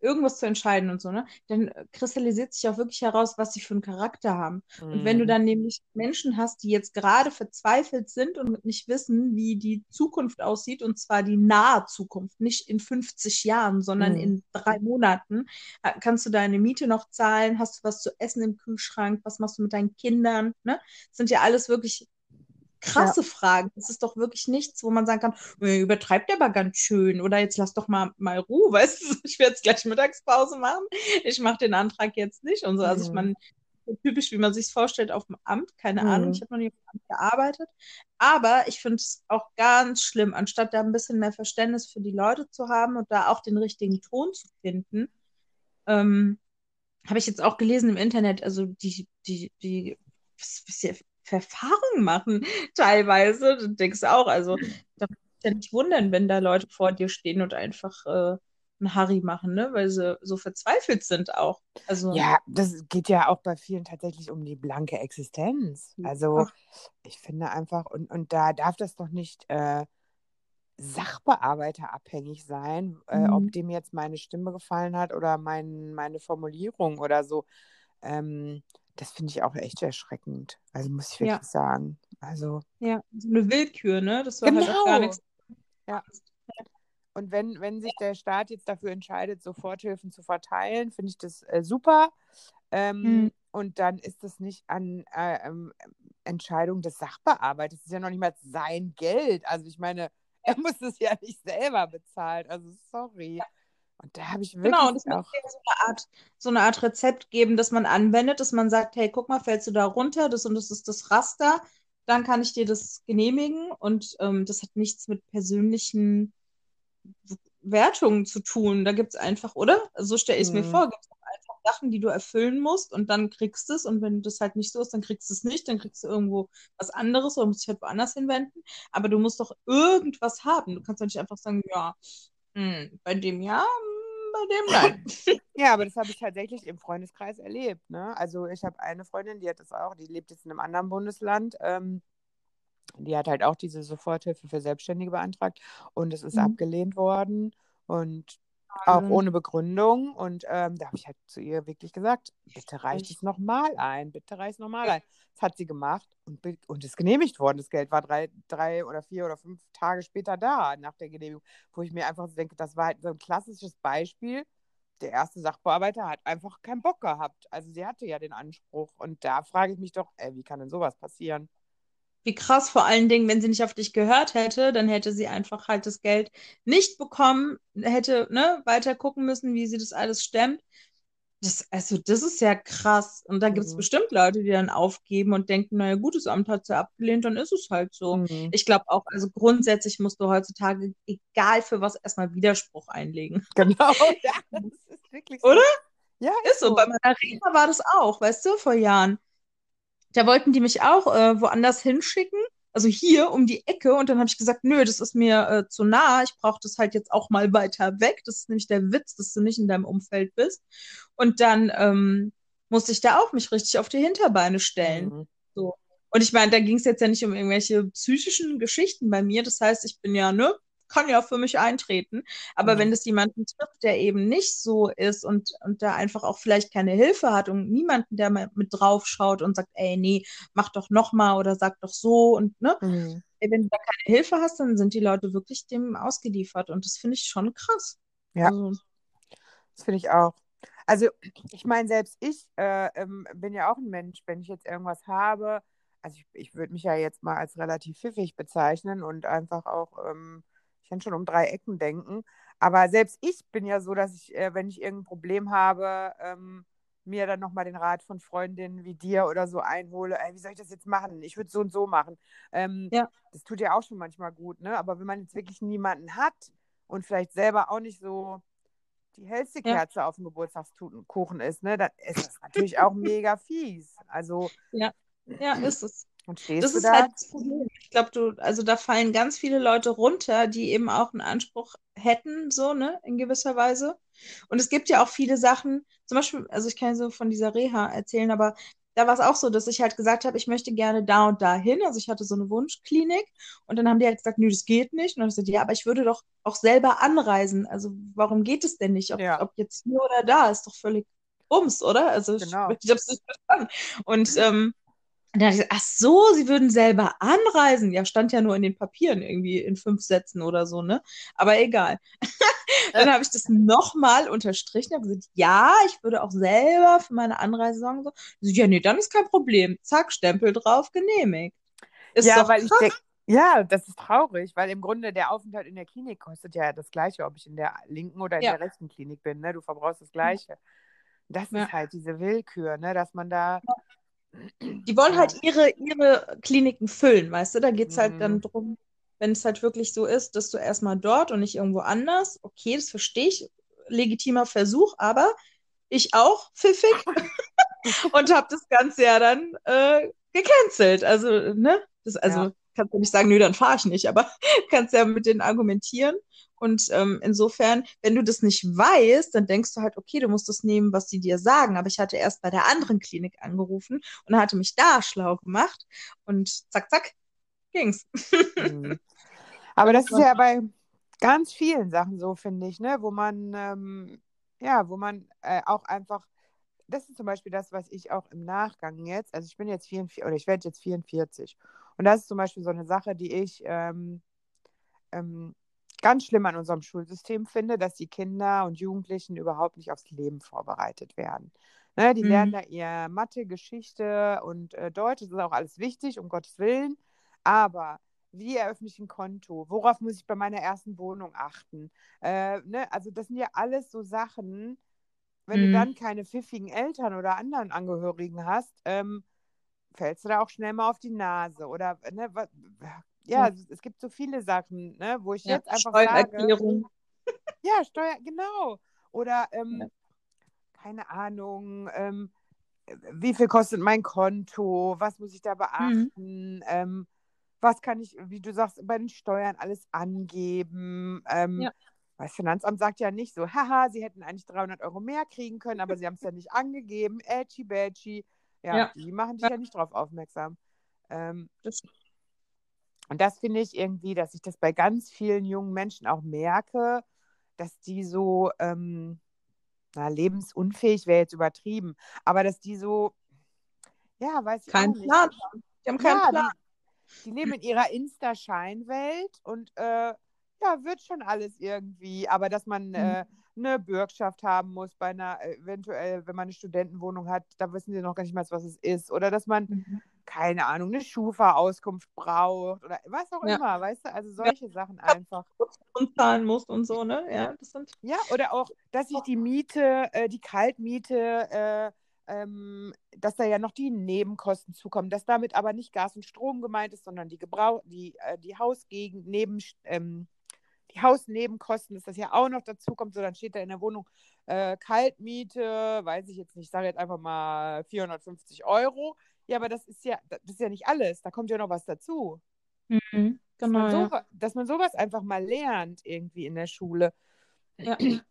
irgendwas zu entscheiden und so, ne, dann kristallisiert sich auch wirklich heraus, was sie für einen Charakter haben. Mhm. Und wenn du mhm. dann nämlich Menschen hast, die jetzt gerade verzweifelt sind und nicht wissen, wie die Zukunft aussieht, und zwar die nahe Zukunft, nicht in 50 Jahren, sondern mhm. in drei Monaten, äh, kannst du deine Miete noch zahlen, hast du was zu essen im Kühlschrank, was machst du mit deinen Kindern, ne? Das sind ja alles wirklich krasse ja. Fragen. Das ist doch wirklich nichts, wo man sagen kann, äh, übertreibt aber ganz schön oder jetzt lass doch mal, mal Ruhe, *laughs* weißt du, ich werde jetzt gleich Mittagspause machen, ich mache den Antrag jetzt nicht und so. Also mhm. man typisch, wie man sich vorstellt auf dem Amt, keine mhm. Ahnung, ich habe noch nie auf dem Amt gearbeitet, aber ich finde es auch ganz schlimm, anstatt da ein bisschen mehr Verständnis für die Leute zu haben und da auch den richtigen Ton zu finden, ähm, habe ich jetzt auch gelesen im Internet, also die, die, die, was, was die Verfahren machen *laughs* teilweise. Du denkst auch, also da muss ich ja nicht wundern, wenn da Leute vor dir stehen und einfach äh, ein Harry machen, ne? weil sie so verzweifelt sind auch. Also, ja, das geht ja auch bei vielen tatsächlich um die blanke Existenz. Also Ach. ich finde einfach, und, und da darf das doch nicht äh, Sachbearbeiter abhängig sein, äh, mhm. ob dem jetzt meine Stimme gefallen hat oder mein, meine Formulierung oder so. Ähm, das finde ich auch echt erschreckend. Also muss ich wirklich ja. sagen. Also. Ja, so eine Willkür, ne? Das war genau. halt auch gar genau. nichts. Ja. Und wenn, wenn sich der Staat jetzt dafür entscheidet, Soforthilfen zu verteilen, finde ich das äh, super. Ähm, mhm. Und dann ist das nicht an äh, ähm, Entscheidung des Sachbearbeiters. Das ist ja noch nicht mal sein Geld. Also ich meine, *laughs* er muss es ja nicht selber bezahlen. Also sorry. Und da habe ich wirklich genau, und das auch... so eine, Art, so eine Art Rezept geben, das man anwendet, dass man sagt, hey, guck mal, fällst du da runter, das und das ist das Raster, dann kann ich dir das genehmigen und ähm, das hat nichts mit persönlichen Wertungen zu tun. Da gibt es einfach, oder? So stelle ich es mhm. mir vor, gibt es einfach Sachen, die du erfüllen musst und dann kriegst du es. Und wenn das halt nicht so ist, dann kriegst du es nicht, dann kriegst du irgendwo was anderes oder musst dich halt woanders hinwenden. Aber du musst doch irgendwas haben. Du kannst doch nicht einfach sagen, ja, hm, bei dem ja, hm, bei dem nein. *laughs* ja, aber das habe ich tatsächlich im Freundeskreis erlebt. Ne? Also ich habe eine Freundin, die hat das auch, die lebt jetzt in einem anderen Bundesland. Ähm, die hat halt auch diese Soforthilfe für Selbstständige beantragt und es ist mhm. abgelehnt worden und auch ohne Begründung. Und ähm, da habe ich halt zu ihr wirklich gesagt, bitte reicht es nochmal ein, bitte reicht es nochmal ein. *laughs* Das hat sie gemacht und, und ist genehmigt worden. Das Geld war drei, drei oder vier oder fünf Tage später da, nach der Genehmigung, wo ich mir einfach so denke, das war halt so ein klassisches Beispiel. Der erste Sachbearbeiter hat einfach keinen Bock gehabt. Also sie hatte ja den Anspruch. Und da frage ich mich doch, ey, wie kann denn sowas passieren? Wie krass, vor allen Dingen, wenn sie nicht auf dich gehört hätte, dann hätte sie einfach halt das Geld nicht bekommen, hätte ne, weiter gucken müssen, wie sie das alles stemmt. Das, also, das ist ja krass. Und da gibt es mhm. bestimmt Leute, die dann aufgeben und denken, naja, gut, das Amt hat sie abgelehnt, dann ist es halt so. Mhm. Ich glaube auch, also grundsätzlich musst du heutzutage, egal für was, erstmal Widerspruch einlegen. *laughs* Genau, *laughs* ja, das ist wirklich so. Oder? Ja, ist, ist so. so. Bei meiner Rena war das auch, weißt du, vor Jahren. Da wollten die mich auch äh, woanders hinschicken, also hier um die Ecke. Und dann habe ich gesagt, nö, das ist mir äh, zu nah. Ich brauche das halt jetzt auch mal weiter weg. Das ist nämlich der Witz, dass du nicht in deinem Umfeld bist. Und dann ähm, musste ich da auch mich richtig auf die Hinterbeine stellen. Mhm. So. Und ich meine, da ging es jetzt ja nicht um irgendwelche psychischen Geschichten bei mir. Das heißt, ich bin ja, ne, kann ja für mich eintreten. Aber mhm. wenn es jemanden trifft, der eben nicht so ist und, und da einfach auch vielleicht keine Hilfe hat und niemanden, der mal mit drauf schaut und sagt, ey, nee, mach doch nochmal oder sag doch so und ne, mhm. wenn du da keine Hilfe hast, dann sind die Leute wirklich dem ausgeliefert und das finde ich schon krass. Ja. Also, das finde ich auch. Also, ich meine, selbst ich äh, ähm, bin ja auch ein Mensch, wenn ich jetzt irgendwas habe, also ich, ich würde mich ja jetzt mal als relativ pfiffig bezeichnen und einfach auch ähm, ich kann schon um drei Ecken denken. Aber selbst ich bin ja so, dass ich, äh, wenn ich irgendein Problem habe, ähm, mir dann nochmal den Rat von Freundinnen wie dir oder so einhole, ey, wie soll ich das jetzt machen? Ich würde so und so machen. Ähm, ja. Das tut ja auch schon manchmal gut, ne? Aber wenn man jetzt wirklich niemanden hat und vielleicht selber auch nicht so die hellste Kerze ja. auf dem Geburtstagskuchen ist, ne, dann ist das natürlich auch *laughs* mega fies. Also ja, ja, ist es. Und stehst das du ist da? halt das Problem. Ich glaube, du, also da fallen ganz viele Leute runter, die eben auch einen Anspruch hätten, so, ne, in gewisser Weise. Und es gibt ja auch viele Sachen, zum Beispiel, also ich kann so von dieser Reha erzählen, aber da war es auch so, dass ich halt gesagt habe, ich möchte gerne da und da hin. Also ich hatte so eine Wunschklinik und dann haben die halt gesagt, nö, das geht nicht. Und dann habe ich gesagt, ja, aber ich würde doch auch selber anreisen. Also warum geht es denn nicht? Ob, ja. ob jetzt hier oder da, ist doch völlig Bums, oder? Also genau. ich, ich habe es nicht verstanden. Und ähm, und dann habe ich gesagt, ach so, sie würden selber anreisen. Ja, stand ja nur in den Papieren irgendwie in fünf Sätzen oder so, ne? Aber egal. *laughs* dann habe ich das nochmal unterstrichen, habe gesagt, ja, ich würde auch selber für meine Anreise sagen. So. Ja, nee, dann ist kein Problem. Zack, Stempel drauf, genehmigt. Ist ja, doch weil ich krass. denke, ja, das ist traurig, weil im Grunde der Aufenthalt in der Klinik kostet ja das Gleiche, ob ich in der linken oder in Ja. der rechten Klinik bin. Ne? Du verbrauchst das Gleiche. Das Ja. ist halt diese Willkür, ne? dass man da. Die wollen halt ihre, ihre Kliniken füllen, weißt du? Da geht es halt Mhm. dann drum, wenn es halt wirklich so ist, dass du erstmal dort und nicht irgendwo anders. Okay, das verstehe ich. Legitimer Versuch, aber ich auch pfiffig *laughs* und habe das Ganze ja dann äh, gecancelt. Also, ne? Das, also Ja. kannst du nicht sagen, nö, dann fahre ich nicht, aber *laughs* kannst ja mit denen argumentieren. Und ähm, insofern, wenn du das nicht weißt, dann denkst du halt, okay, du musst das nehmen, was sie dir sagen. Aber ich hatte erst bei der anderen Klinik angerufen und hatte mich da schlau gemacht und zack, zack, ging's. Mhm. *laughs* Aber das ist ja bei ganz vielen Sachen so, finde ich, ne? wo man, ähm, ja, wo man äh, auch einfach, das ist zum Beispiel das, was ich auch im Nachgang jetzt, also ich bin jetzt 44, oder ich werde jetzt 44. Und das ist zum Beispiel so eine Sache, die ich ähm, ähm, ganz schlimm an unserem Schulsystem finde, dass die Kinder und Jugendlichen überhaupt nicht aufs Leben vorbereitet werden. Ne, die Mhm. lernen da ihr Mathe, Geschichte und äh, Deutsch, das ist auch alles wichtig, um Gottes Willen. Aber wie eröffne ich ein Konto? Worauf muss ich bei meiner ersten Wohnung achten? Äh, ne, also das sind ja alles so Sachen, wenn du Mhm. dann keine pfiffigen Eltern oder anderen Angehörigen hast, ähm, fällst du da auch schnell mal auf die Nase. Oder ne, ja, Ja. es, gibt so viele Sachen, ne, wo ich Ja, jetzt einfach sage, Steuererklärung. ja, Steuer, genau. Oder ähm, Ja. keine Ahnung, ähm, wie viel kostet mein Konto? Was muss ich da Mhm. beachten? Ähm, was kann ich, wie du sagst, bei den Steuern alles angeben? Ähm, Ja. weil Das Finanzamt sagt ja nicht so, haha, sie hätten eigentlich 300 Euro mehr kriegen können, aber sie haben es ja nicht angegeben. Ätschi, bätschi. Ja, Ja. die machen dich ja nicht drauf aufmerksam. Ähm, Das, und das finde ich irgendwie, dass ich das bei ganz vielen jungen Menschen auch merke, dass die so, ähm, na, lebensunfähig wäre jetzt übertrieben, aber dass die so, ja, weiß ich kein nicht. Plan. haben. Die haben keinen Ja, Plan. die, die leben in ihrer Insta-Scheinwelt und äh, ja, wird schon alles irgendwie, aber dass man äh, eine Bürgschaft haben muss bei einer, äh, eventuell, wenn man eine Studentenwohnung hat, da wissen sie noch gar nicht mal, was es ist. Oder dass man, Mhm. Keine Ahnung, eine Schufa-Auskunft braucht oder was auch Ja. immer, weißt du? Also solche Sachen einfach. Und zahlen musst und so, ne? Ja, das sind. Ja, oder auch, dass ich die Miete, äh, die Kaltmiete, äh, ähm, dass da ja noch die Nebenkosten zukommen, dass damit aber nicht Gas und Strom gemeint ist, sondern die Gebrauch, die, äh, die Hausgegend neben, ähm, die Hausnebenkosten, dass das ja auch noch dazu kommt, so dann steht da in der Wohnung äh, Kaltmiete, weiß ich jetzt nicht, ich sage jetzt einfach mal 450 Euro. Ja, aber das ist ja, das ist ja nicht alles, da kommt ja noch was dazu. Mhm. Dass, Genau. man Ja. so, dass man sowas einfach mal lernt irgendwie in der Schule. Ja. *clears throat*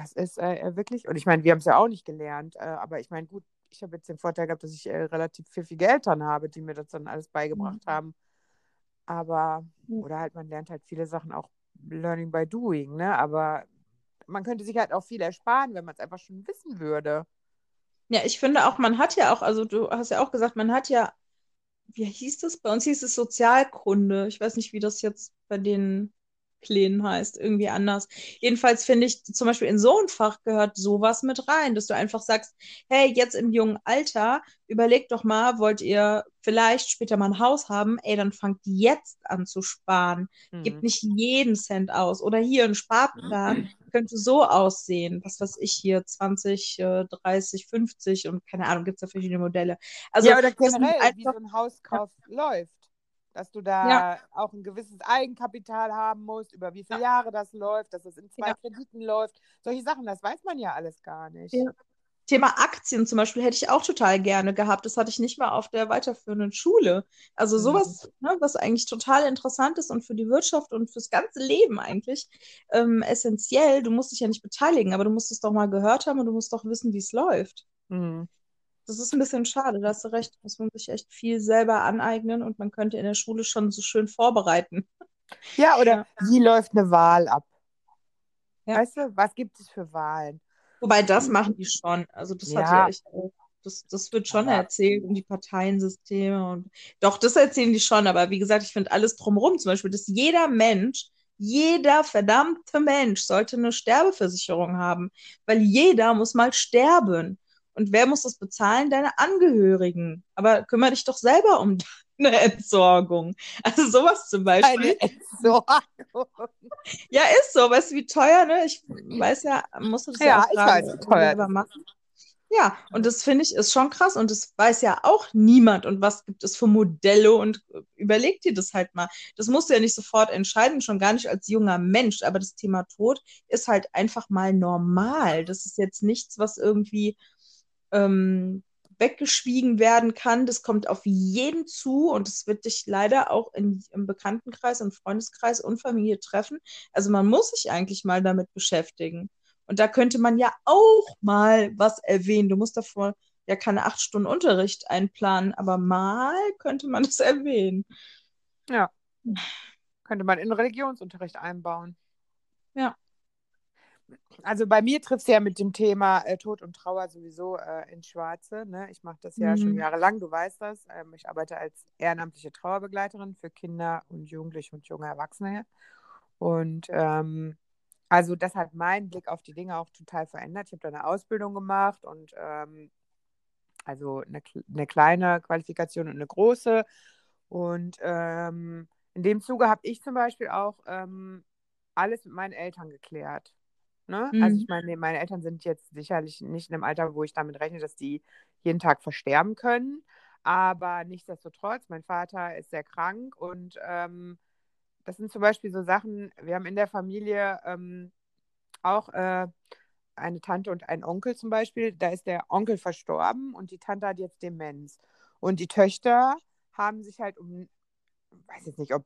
Das ist äh, wirklich, und ich meine, wir haben es ja auch nicht gelernt, äh, aber ich meine, gut, ich habe jetzt den Vorteil gehabt, dass ich äh, relativ pfiffige Eltern habe, die mir das dann alles beigebracht Mhm. haben. Aber, oder halt, man lernt halt viele Sachen auch learning by doing, ne? Aber man könnte sich halt auch viel ersparen, wenn man es einfach schon wissen würde. Ja, ich finde auch, man hat ja auch, also du hast ja auch gesagt, man hat ja, wie hieß das? Bei uns hieß es Sozialkunde. Ich weiß nicht, wie das jetzt bei den Kleinen heißt, irgendwie anders. Jedenfalls finde ich, zum Beispiel in so ein Fach gehört sowas mit rein, dass du einfach sagst, hey, jetzt im jungen Alter, überlegt doch mal, wollt ihr vielleicht später mal ein Haus haben? Ey, dann fangt jetzt an zu sparen. Gebt Hm. nicht jeden Cent aus. Oder hier ein Sparplan könnte so aussehen. Was weiß ich hier, 20, äh, 30, 50 und keine Ahnung, gibt es da verschiedene Modelle. Also ja, oder generell, wie einfach, so ein Hauskauf läuft. Dass du da ja, auch ein gewisses Eigenkapital haben musst, über wie viele Jahre das läuft, dass es in zwei ja, Krediten läuft. Solche Sachen, das weiß man ja alles gar nicht. Thema Aktien zum Beispiel hätte ich auch total gerne gehabt. Das hatte ich nicht mal auf der weiterführenden Schule. Also Hm. sowas, ne, was eigentlich total interessant ist und für die Wirtschaft und fürs ganze Leben eigentlich ähm, essentiell. Du musst dich ja nicht beteiligen, aber du musst es doch mal gehört haben und du musst doch wissen, wie es läuft. Hm. Das ist ein bisschen schade, da hast du recht. Muss man sich echt viel selber aneignen und man könnte in der Schule schon so schön vorbereiten. Ja, oder Ja, wie läuft eine Wahl ab? ja. Weißt du, was gibt es für Wahlen? Wobei das machen die schon. Also das hat ja Ja, echt, äh, das, das wird schon aber erzählt und die Parteiensysteme und doch, das erzählen die schon, aber wie gesagt, ich finde alles drumherum, zum Beispiel, dass jeder Mensch, jeder verdammte Mensch sollte eine Sterbeversicherung haben, weil jeder muss mal sterben. Und wer muss das bezahlen? Deine Angehörigen. Aber kümmere dich doch selber um eine Entsorgung. Also sowas zum Beispiel. Eine Entsorgung. Ja, ist so. Weißt du, wie teuer, ne? Ich weiß ja, musst du das ja, Ja, auch ich gerade weiß, wie teuer machen. Ja, und das finde ich ist schon krass und das weiß ja auch niemand. Und was gibt es für Modelle und äh, überleg dir das halt mal. Das musst du ja nicht sofort entscheiden, schon gar nicht als junger Mensch, aber das Thema Tod ist halt einfach mal normal. Das ist jetzt nichts, was irgendwie ähm, weggeschwiegen werden kann. Das kommt auf jeden zu und es wird dich leider auch in, im Bekanntenkreis, im Freundeskreis und Familie treffen. Also man muss sich eigentlich mal damit beschäftigen. Und da könnte man ja auch mal was erwähnen. Du musst davor ja keine acht Stunden Unterricht einplanen, aber mal könnte man es *laughs* erwähnen. Ja. Könnte man in Religionsunterricht einbauen. Ja. Also bei mir trifft es ja mit dem Thema äh, Tod und Trauer sowieso äh, ins Schwarze. Ne? Ich mache das ja Mhm. schon jahrelang, du weißt das. Ähm, ich arbeite als ehrenamtliche Trauerbegleiterin für Kinder und Jugendliche und junge Erwachsene. Und ähm, also das hat meinen Blick auf die Dinge auch total verändert. Ich habe da eine Ausbildung gemacht und ähm, also eine, eine kleine Qualifikation und eine große. Und ähm, in dem Zuge habe ich zum Beispiel auch ähm, alles mit meinen Eltern geklärt. Ne? Also ich Mhm. meine, meine Eltern sind jetzt sicherlich nicht in einem Alter, wo ich damit rechne, dass die jeden Tag versterben können. Aber nichtsdestotrotz, mein Vater ist sehr krank und ähm, das sind zum Beispiel so Sachen, wir haben in der Familie ähm, auch äh, eine Tante und einen Onkel zum Beispiel. Da ist der Onkel verstorben und die Tante hat jetzt Demenz. Und die Töchter haben sich halt um, weiß jetzt nicht, ob,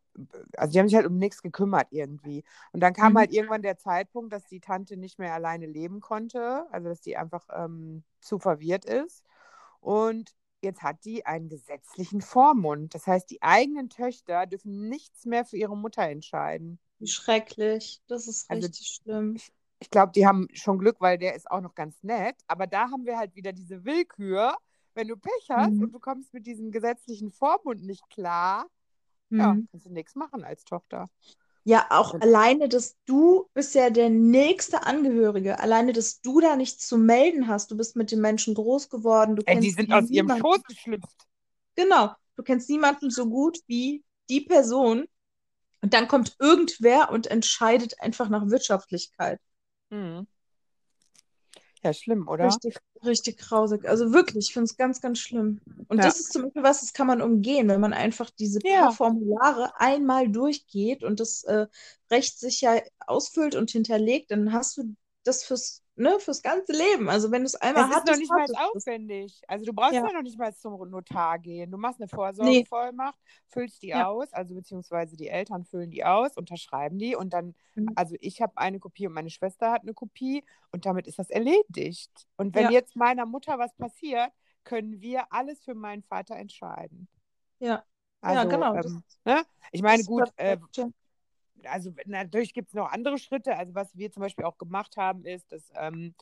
also die haben sich halt um nichts gekümmert irgendwie. Und dann kam Mhm. halt irgendwann der Zeitpunkt, dass die Tante nicht mehr alleine leben konnte, also dass die einfach ähm, zu verwirrt ist. Und jetzt hat die einen gesetzlichen Vormund. Das heißt, die eigenen Töchter dürfen nichts mehr für ihre Mutter entscheiden. Wie schrecklich. Das ist Also richtig schlimm. ich glaube, die haben schon Glück, weil der ist auch noch ganz nett. Aber da haben wir halt wieder diese Willkür. Wenn du Pech hast Mhm. und du kommst mit diesem gesetzlichen Vormund nicht klar, ja, Mhm. kannst du nichts machen als Tochter. Ja, auch Und alleine, dass du bist ja der nächste Angehörige. Alleine, dass du da nichts zu melden hast. Du bist mit den Menschen groß geworden. Du ey, die sind aus ihrem niemanden. Schoß geschlüpft. Genau. Du kennst niemanden so gut wie die Person. Und dann kommt irgendwer und entscheidet einfach nach Wirtschaftlichkeit. Mhm. Ja, schlimm, oder? Richtig, richtig grausig. Also wirklich, ich finde es ganz, ganz schlimm. Und Ja. das ist zum Beispiel was, das kann man umgehen, wenn man einfach diese paar Ja. Formulare einmal durchgeht und das äh, Recht sicher ausfüllt und hinterlegt, dann hast du das fürs, ne, fürs ganze Leben. Also wenn du es einmal Es ist noch hattest, nicht mal hattest aufwendig. Also du brauchst Ja. ja noch nicht mal zum Notar gehen. Du machst eine Nee. Vorsorgevollmacht, füllst die Ja. aus, also beziehungsweise die Eltern füllen die aus, unterschreiben die und dann, Mhm. also ich habe eine Kopie und meine Schwester hat eine Kopie und damit ist das erledigt. Und wenn Ja. jetzt meiner Mutter was passiert, können wir alles für meinen Vater entscheiden. Ja. Ja, Also, genau. Das, ähm, ne? Ich das meine, gut, äh. Ja. Also natürlich gibt es noch andere Schritte. Also was wir zum Beispiel auch gemacht haben, ist, dass ähm,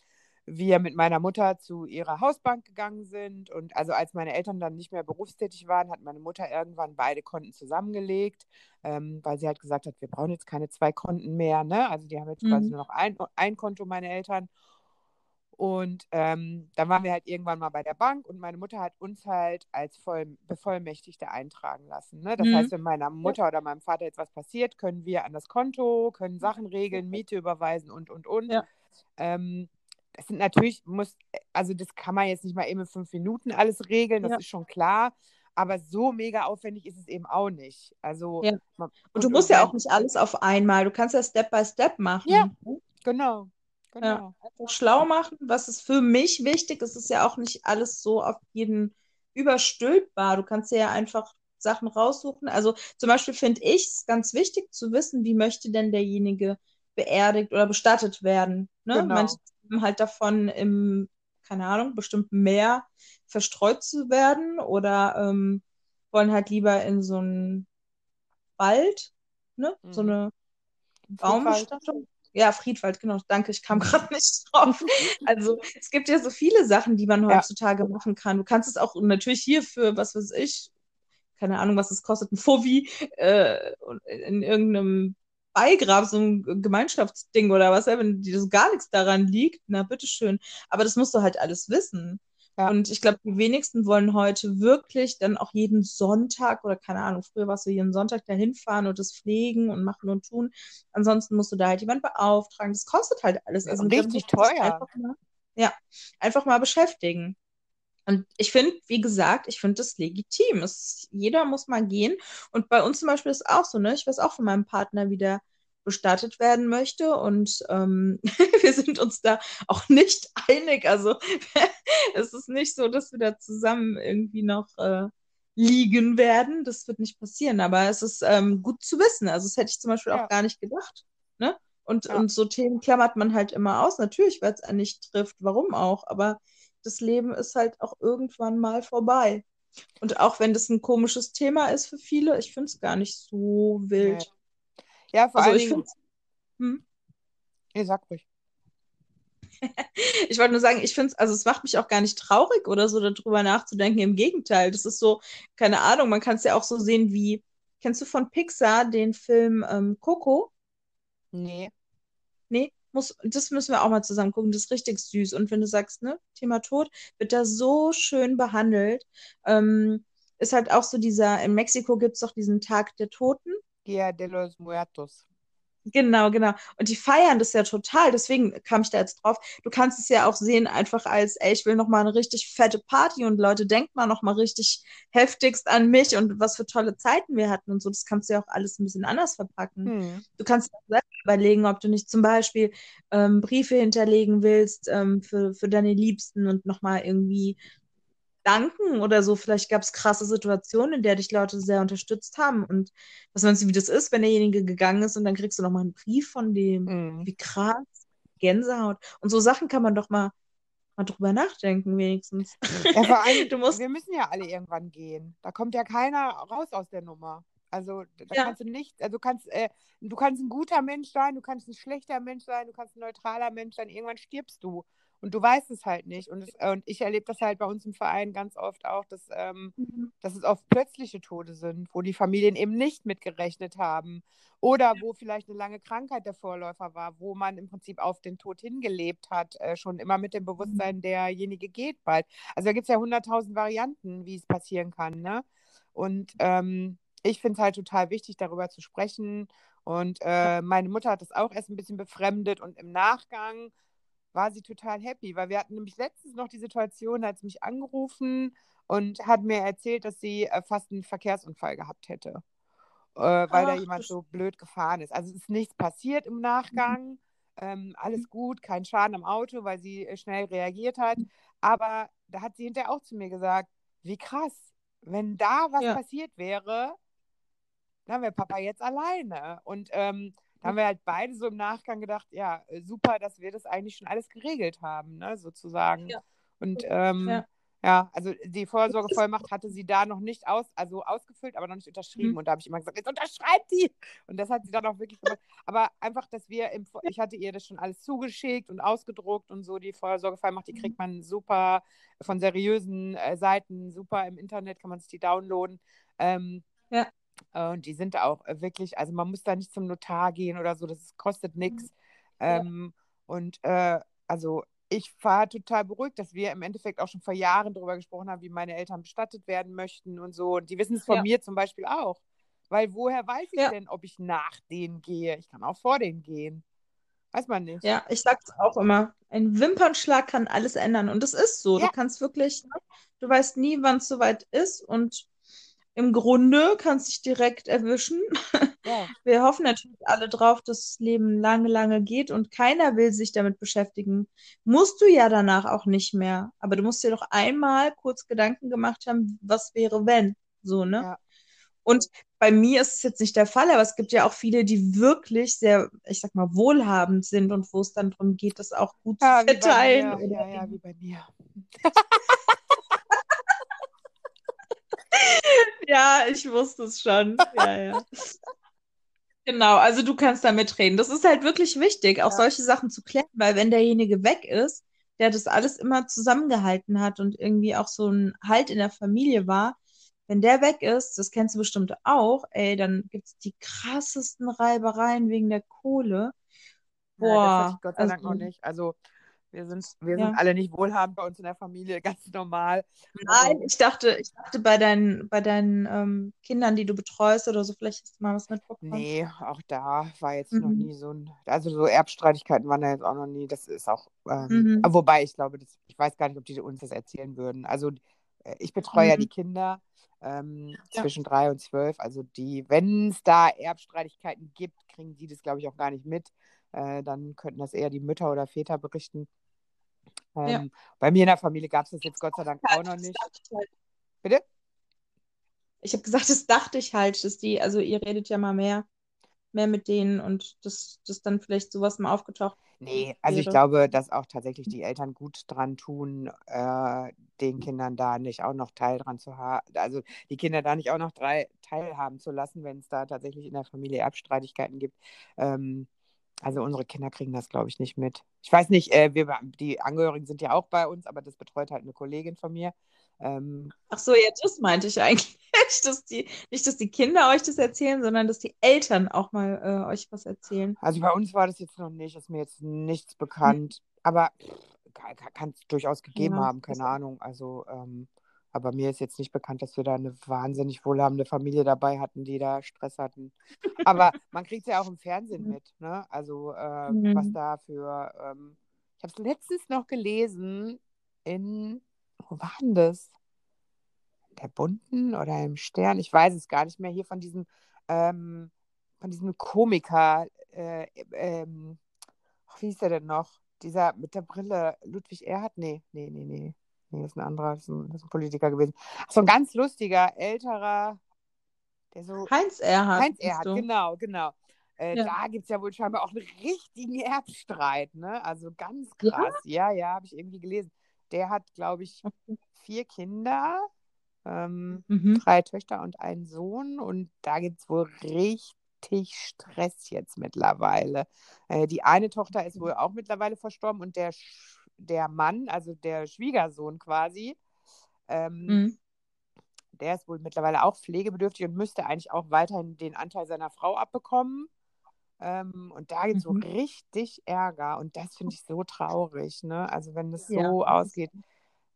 wir mit meiner Mutter zu ihrer Hausbank gegangen sind. Und also als meine Eltern dann nicht mehr berufstätig waren, hat meine Mutter irgendwann beide Konten zusammengelegt, ähm, weil sie halt gesagt hat, wir brauchen jetzt keine zwei Konten mehr. Ne? Also die haben jetzt quasi Mhm. nur noch ein, ein Konto, meine Eltern. Und ähm, dann waren wir halt irgendwann mal bei der Bank und meine Mutter hat uns halt als Voll Bevollmächtigte eintragen lassen. Ne? Das Mhm. heißt, wenn meiner Mutter oder meinem Vater jetzt was passiert, können wir an das Konto, können Sachen regeln, Miete überweisen und, und, und. Ja. Ähm, das sind natürlich, muss, also das kann man jetzt nicht mal eben in fünf Minuten alles regeln, das Ja. ist schon klar. Aber so mega aufwendig ist es eben auch nicht. Also, Ja. man, Und du und, musst und ja auch nicht alles auf einmal. Du kannst ja Step by Step machen. ja, ne? Genau, Ja, einfach schlau machen. Was ist für mich wichtig? Es ist ja auch nicht alles so auf jeden überstülpbar. Du kannst ja einfach Sachen raussuchen. Also zum Beispiel finde ich es ganz wichtig zu wissen, wie möchte denn derjenige beerdigt oder bestattet werden. Ne? Genau. Manche haben halt davon im, keine Ahnung, bestimmten Meer verstreut zu werden oder ähm, wollen halt lieber in so einen Wald, ne? So Mhm. eine Friedwald. Baumbestattung. Ja, Friedwald, genau. Danke, ich kam *laughs* gerade nicht drauf. Also es gibt ja so viele Sachen, die man Ja. heutzutage machen kann. Du kannst es auch natürlich hier für, was weiß ich, keine Ahnung, was es kostet, ein Fovi äh, in irgendeinem Beigrab, so ein Gemeinschaftsding oder was, wenn dir so gar nichts daran liegt, na bitteschön. Aber das musst du halt alles wissen. Ja. Und ich glaube, die wenigsten wollen heute wirklich dann auch jeden Sonntag oder keine Ahnung, früher warst du jeden Sonntag dahin fahren und das pflegen und machen und tun. Ansonsten musst du da halt jemand beauftragen. Das kostet halt alles. Also richtig teuer. Einfach mal, ja, einfach mal beschäftigen. Und ich finde, wie gesagt, ich finde das legitim. Es, jeder muss mal gehen. Und bei uns zum Beispiel ist auch so, ne? Ich weiß auch von meinem Partner, wie der bestattet werden möchte. Und ähm, *laughs* wir sind uns da auch nicht *laughs* einig. Also *laughs* es ist nicht so, dass wir da zusammen irgendwie noch äh, liegen werden. Das wird nicht passieren. Aber es ist ähm, gut zu wissen. Also das hätte ich zum Beispiel ja. auch gar nicht gedacht. Ne? Und, ja. und so Themen klammert man halt immer aus. Natürlich, weil es einen nicht trifft. Warum auch? Aber das Leben ist halt auch irgendwann mal vorbei. Und auch wenn das ein komisches Thema ist für viele, ich finde es gar nicht so wild. Ja, vor also allem. Ich finde hm? Ihr sagt ruhig. *laughs* ich wollte nur sagen, ich finde es, also es macht mich auch gar nicht traurig oder so, darüber nachzudenken. Im Gegenteil, das ist so, keine Ahnung, man kann es ja auch so sehen wie, kennst du von Pixar den Film ähm, Coco? Nee. Nee, muss, das müssen wir auch mal zusammen gucken. Das ist richtig süß. Und wenn du sagst, ne, Thema Tod, wird da so schön behandelt. Ähm, ist halt auch so dieser, in Mexiko gibt es doch diesen Tag der Toten. Dia de los Muertos. Genau, genau. Und die feiern das ja total. Deswegen kam ich da jetzt drauf. Du kannst es ja auch sehen, einfach als, ey, ich will noch mal eine richtig fette Party und Leute, denkt mal noch mal richtig heftigst an mich und was für tolle Zeiten wir hatten und so. Das kannst du ja auch alles ein bisschen anders verpacken. Hm. Du kannst dir selber überlegen, ob du nicht zum Beispiel ähm, Briefe hinterlegen willst ähm, für, für deine Liebsten und noch mal irgendwie danken oder so. Vielleicht gab es krasse Situationen, in der dich Leute sehr unterstützt haben. Und was meinst du, wie das ist, wenn derjenige gegangen ist und dann kriegst du nochmal einen Brief von dem? Mhm. Wie krass, Gänsehaut. Und so Sachen kann man doch mal, mal drüber nachdenken, wenigstens. Ja, vor allem, *laughs* du musst... wir müssen ja alle irgendwann gehen. Da kommt ja keiner raus aus der Nummer. Also da ja. kannst du nicht, also du kannst, äh, du kannst ein guter Mensch sein, du kannst ein schlechter Mensch sein, du kannst ein neutraler Mensch sein, irgendwann stirbst du. Und du weißt es halt nicht. Und, es, und ich erlebe das halt bei uns im Verein ganz oft auch, dass, ähm, mhm. dass es oft plötzliche Tode sind, wo die Familien eben nicht mitgerechnet haben. Oder wo vielleicht eine lange Krankheit der Vorläufer war, wo man im Prinzip auf den Tod hingelebt hat, äh, schon immer mit dem mhm. Bewusstsein, derjenige geht bald. Also da gibt es ja hunderttausend Varianten, wie es passieren kann. Ne? Und ähm, ich finde es halt total wichtig, darüber zu sprechen. Und äh, meine Mutter hat das auch erst ein bisschen befremdet und im Nachgang war sie total happy, weil wir hatten nämlich letztens noch die Situation, hat sie mich angerufen und hat mir erzählt, dass sie äh, fast einen Verkehrsunfall gehabt hätte, äh, weil Ach, da jemand so blöd gefahren ist. Also es ist nichts passiert im Nachgang, mhm. ähm, alles gut, kein Schaden am Auto, weil sie äh, schnell reagiert hat. Aber da hat sie hinterher auch zu mir gesagt, wie krass, wenn da was ja. passiert wäre, dann wäre Papa jetzt alleine. Und ähm, da haben wir halt beide so im Nachgang gedacht, ja, äh, super, dass wir das eigentlich schon alles geregelt haben, ne, sozusagen. Ja. Und ähm, ja. ja. also die Vorsorgevollmacht *laughs* hatte sie da noch nicht aus, also ausgefüllt, aber noch nicht unterschrieben. Mhm. Und da habe ich immer gesagt, jetzt unterschreibt die! Und das hat sie dann auch wirklich gemacht. aber einfach, dass wir, im, ich hatte ihr das schon alles zugeschickt und ausgedruckt und so, die Vorsorgevollmacht, die mhm. kriegt man super von seriösen äh, Seiten, super im Internet, kann man sich die downloaden. Ähm, ja. Und die sind auch äh, wirklich, also man muss da nicht zum Notar gehen oder so, das kostet nichts. Mhm. Ähm, und äh, also ich war total beruhigt, dass wir im Endeffekt auch schon vor Jahren darüber gesprochen haben, wie meine Eltern bestattet werden möchten und so. Und die wissen es von ja. mir zum Beispiel auch. Weil woher weiß ich ja. denn, ob ich nach denen gehe? Ich kann auch vor denen gehen. Weiß man nicht. Ja, ich sag's auch immer. Ein Wimpernschlag kann alles ändern. Und das ist so. Ja. Du kannst wirklich, ne, du weißt nie, wann es soweit ist. Und im Grunde kannst dich direkt erwischen. *laughs* Ja. Wir hoffen natürlich alle drauf, dass das Leben lange, lange geht und keiner will sich damit beschäftigen. Musst du ja danach auch nicht mehr. Aber du musst dir doch einmal kurz Gedanken gemacht haben, was wäre, wenn. So, ne? Ja. Und bei mir ist es jetzt nicht der Fall, aber es gibt ja auch viele, die wirklich sehr, ich sag mal, wohlhabend sind und wo es dann darum geht, das auch gut ja, zu verteilen. Ja, ja, wie bei mir. *laughs* *laughs* ja, ich wusste es schon. Ja, ja. Genau, also du kannst da mitreden. Das ist halt wirklich wichtig, auch ja. solche Sachen zu klären, weil wenn derjenige weg ist, der das alles immer zusammengehalten hat und irgendwie auch so ein Halt in der Familie war, wenn der weg ist, das kennst du bestimmt auch, ey, dann gibt es die krassesten Reibereien wegen der Kohle. Boah. Ja, das hatte ich Gott sei Dank also, noch nicht. Also Wir sind, wir Ja. sind alle nicht wohlhabend bei uns in der Familie, ganz normal. Nein, ich dachte, ich dachte bei deinen, bei deinen ähm, Kindern, die du betreust oder so, vielleicht hast du mal was mitbekommen. nee, auch da war jetzt noch Mhm. nie so ein, also so Erbstreitigkeiten waren da jetzt auch noch nie. Das ist auch, ähm, Mhm. wobei ich glaube, das, ich weiß gar nicht, ob die uns das erzählen würden. Also äh, ich betreue ja Mhm. die Kinder ähm, Ja. zwischen drei und zwölf. Also die, wenn es da Erbstreitigkeiten gibt, kriegen die das, glaube ich, auch gar nicht mit. Äh, dann könnten das eher die Mütter oder Väter berichten. Ja. Ähm, Bei mir in der Familie gab es das jetzt Gott sei Dank auch noch Das nicht. ich halt. Bitte? Ich habe gesagt, das dachte ich halt, dass die, also ihr redet ja mal mehr, mehr mit denen und dass, dass dann vielleicht sowas mal aufgetaucht Nee, also ich glaube, dass auch tatsächlich die Eltern gut dran tun, äh, den Kindern da nicht auch noch Teil dran zu haben, also die Kinder da nicht auch noch drei teilhaben zu lassen, wenn es da tatsächlich in der Familie Erbstreitigkeiten gibt. Ähm, also unsere Kinder kriegen das, glaube ich, nicht mit. Ich weiß nicht, äh, wir, die Angehörigen sind ja auch bei uns, aber das betreut halt eine Kollegin von mir. Ähm, Ach so, ja, das meinte ich eigentlich. *laughs* Dass die, nicht, dass die Kinder euch das erzählen, sondern dass die Eltern auch mal äh, euch was erzählen. also bei uns war das jetzt noch nicht, ist mir jetzt nichts bekannt, aber kann es durchaus gegeben Ja, haben, keine Ahnung. Also, ähm, aber mir ist jetzt nicht bekannt, dass wir da eine wahnsinnig wohlhabende Familie dabei hatten, die da Stress hatten. Aber *laughs* man kriegt es ja auch im Fernsehen Mhm. mit, ne? Also, äh, Mhm. was da für, ähm, ich habe es letztens noch gelesen in, wo war denn das? Der Bunten oder im Stern? Ich weiß es gar nicht mehr. Hier von diesem, ähm, von diesem Komiker, äh, ähm, wie hieß der denn noch? Dieser mit der Brille, Ludwig Erhard? Nee, nee, nee, nee. Nee, das ist ein anderer, das ist ein, das ist ein Politiker gewesen. Ach, so ein ganz lustiger, älterer, der so. Heinz Erhardt. Heinz Erhard, genau, genau. Äh, Ja. Da gibt es ja wohl scheinbar auch einen richtigen Erbstreit, ne? Also ganz Ja? krass. Ja, ja, habe ich irgendwie gelesen. Der hat, glaube ich, vier Kinder, ähm, Mhm. drei Töchter und einen Sohn. Und da gibt es wohl richtig Stress jetzt mittlerweile. Äh, die eine Tochter ist wohl auch mittlerweile verstorben und der, Sch- der Mann, also der Schwiegersohn quasi, ähm, Mhm. der ist wohl mittlerweile auch pflegebedürftig und müsste eigentlich auch weiterhin den Anteil seiner Frau abbekommen. Ähm, und da gibt es Mhm. so richtig Ärger und das finde ich so traurig, ne? Also wenn es so Ja, ausgeht,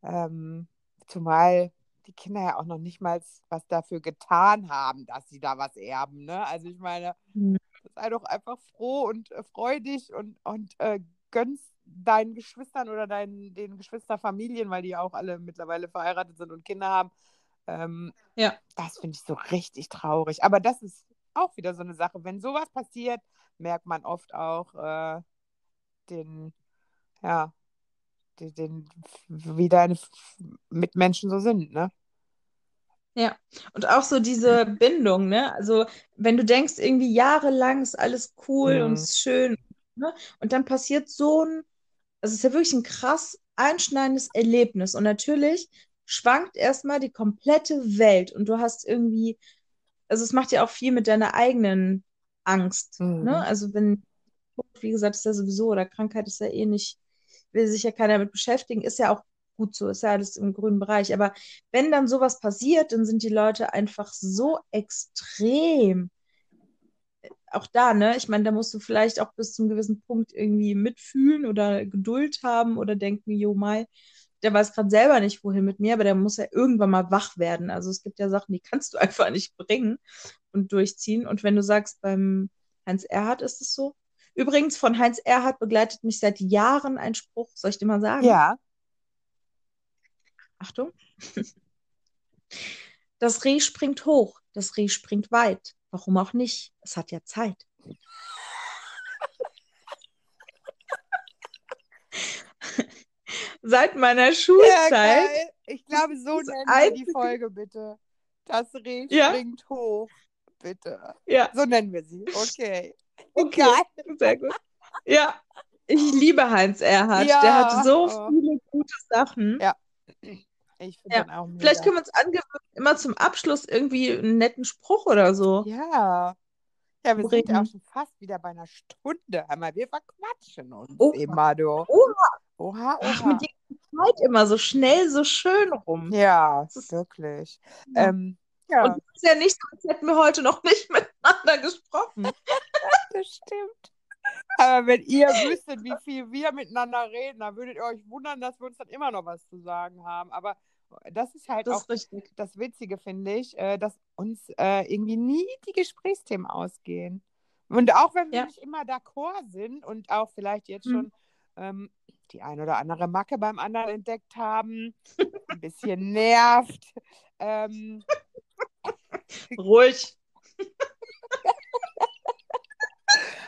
ähm, zumal die Kinder ja auch noch nicht mal was dafür getan haben, dass sie da was erben, ne? Also ich meine, Mhm. sei doch einfach froh und äh, freu dich und, und äh, gönnst deinen Geschwistern oder deinen, den Geschwisterfamilien, weil die auch alle mittlerweile verheiratet sind und Kinder haben. Ähm, Ja. Das finde ich so richtig traurig. Aber das ist auch wieder so eine Sache. Wenn sowas passiert, merkt man oft auch äh, den, ja, den, den, wie deine Mitmenschen so sind, ne? Ja, und auch so diese Bindung, ne? Also, wenn du denkst, irgendwie jahrelang ist alles cool und Mhm. ist schön, ne? Und dann passiert so ein, also es ist ja wirklich ein krass einschneidendes Erlebnis. Und natürlich schwankt erstmal die komplette Welt und du hast irgendwie, also es macht ja auch viel mit deiner eigenen Angst, Mhm. ne? Also wenn, wie gesagt, ist ja sowieso, oder Krankheit ist ja eh nicht, will sich ja keiner damit beschäftigen, ist ja auch gut so, ist ja alles im grünen Bereich. Aber wenn dann sowas passiert, dann sind die Leute einfach so extrem. Auch da, ne? Ich meine, da musst du vielleicht auch bis zum gewissen Punkt irgendwie mitfühlen oder Geduld haben oder denken, jo, Mai, der weiß gerade selber nicht, wohin mit mir, aber der muss ja irgendwann mal wach werden. Also es gibt ja Sachen, die kannst du *laughs* einfach nicht bringen und durchziehen. Und wenn du sagst, beim Heinz Erhardt ist es so. Übrigens, von Heinz Erhardt begleitet mich seit Jahren ein Spruch, soll ich dir mal sagen? Ja. Achtung. *laughs* Das Reh springt hoch, das Reh springt weit. Warum auch nicht? Es hat ja Zeit. *laughs* Seit meiner Ja, Schulzeit. geil. Ich glaube, so nennen wir die Folge bitte. Das Reh Ja? springt hoch. Bitte. Ja, So nennen wir sie. Okay. *laughs* Okay. Geil. sehr gut. Ja, ich liebe Heinz Erhardt. Ja, Der hat so oh. viele gute Sachen. Ja. Ich finde Ja. den auch mega. Vielleicht können wir uns angewöhnen, immer zum Abschluss irgendwie einen netten Spruch oder so. Ja. Ja, wir sind ja Reden. auch schon fast wieder bei einer Stunde. Einmal, wir verquatschen uns Oha. immer, du. Oha. Oha, Ach, oha. mit dir geht die Zeit immer so schnell, so schön rum. Ja, Das wirklich. Ja. Ähm, ja, Und es ist ja nicht so, als hätten wir heute noch nicht *laughs* miteinander gesprochen. *laughs* das stimmt. Aber wenn ihr wüsstet, wie viel wir miteinander reden, dann würdet ihr euch wundern, dass wir uns dann immer noch was zu sagen haben. Aber das ist halt Das auch ist richtig. das Witzige, finde ich, äh, dass uns äh, irgendwie nie die Gesprächsthemen ausgehen. Und auch wenn wir Ja. nicht immer d'accord sind und auch vielleicht jetzt Mhm. schon ähm, die ein oder andere Macke beim anderen entdeckt haben, ein bisschen *laughs* nervt. Ähm, Ruhig. *laughs*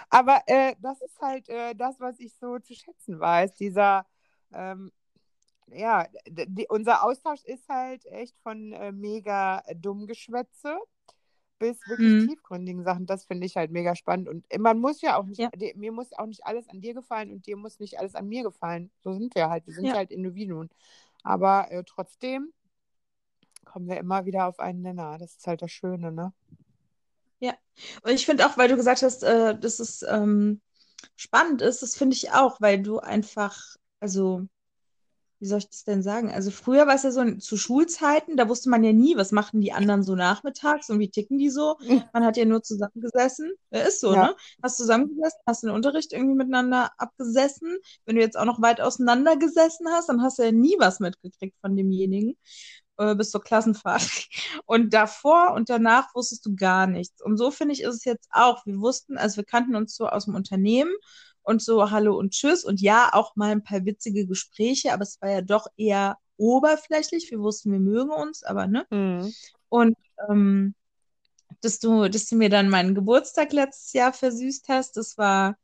aber äh, das ist halt äh, das, was ich so zu schätzen weiß. Dieser, ähm, ja, die, unser Austausch ist halt echt von äh, mega Dummgeschwätze bis wirklich Mhm. tiefgründigen Sachen. Das finde ich halt mega spannend. Und man muss ja auch nicht, Ja. die- mir muss auch nicht alles an dir gefallen und dir muss nicht alles an mir gefallen. So sind wir halt. Wir sind Ja. ja halt Individuen. Aber äh, trotzdem kommen wir immer wieder auf einen Nenner. Das ist halt das Schöne, ne? Und ich finde auch, weil du gesagt hast, äh, dass es ähm, spannend ist, das finde ich auch, weil du einfach, also, wie soll ich das denn sagen? Also früher war es ja so zu Schulzeiten, da wusste man ja nie, was machten die anderen so nachmittags und wie ticken die so. Man hat ja nur zusammengesessen. Ja, ist so, Ja. ne? Hast zusammengesessen, hast den Unterricht irgendwie miteinander abgesessen. Wenn du jetzt auch noch weit auseinander gesessen hast, dann hast du ja nie was mitgekriegt von demjenigen äh, bis zur Klassenfahrt. *laughs* Und davor und danach wusstest du gar nichts. Und so finde ich, ist es jetzt auch. Wir wussten, also wir kannten uns so aus dem Unternehmen und so Hallo und Tschüss und ja, auch mal ein paar witzige Gespräche, aber es war ja doch eher oberflächlich. Wir wussten, wir mögen uns, aber ne? Mhm. Und ähm, dass du, dass du mir dann meinen Geburtstag letztes Jahr versüßt hast, das war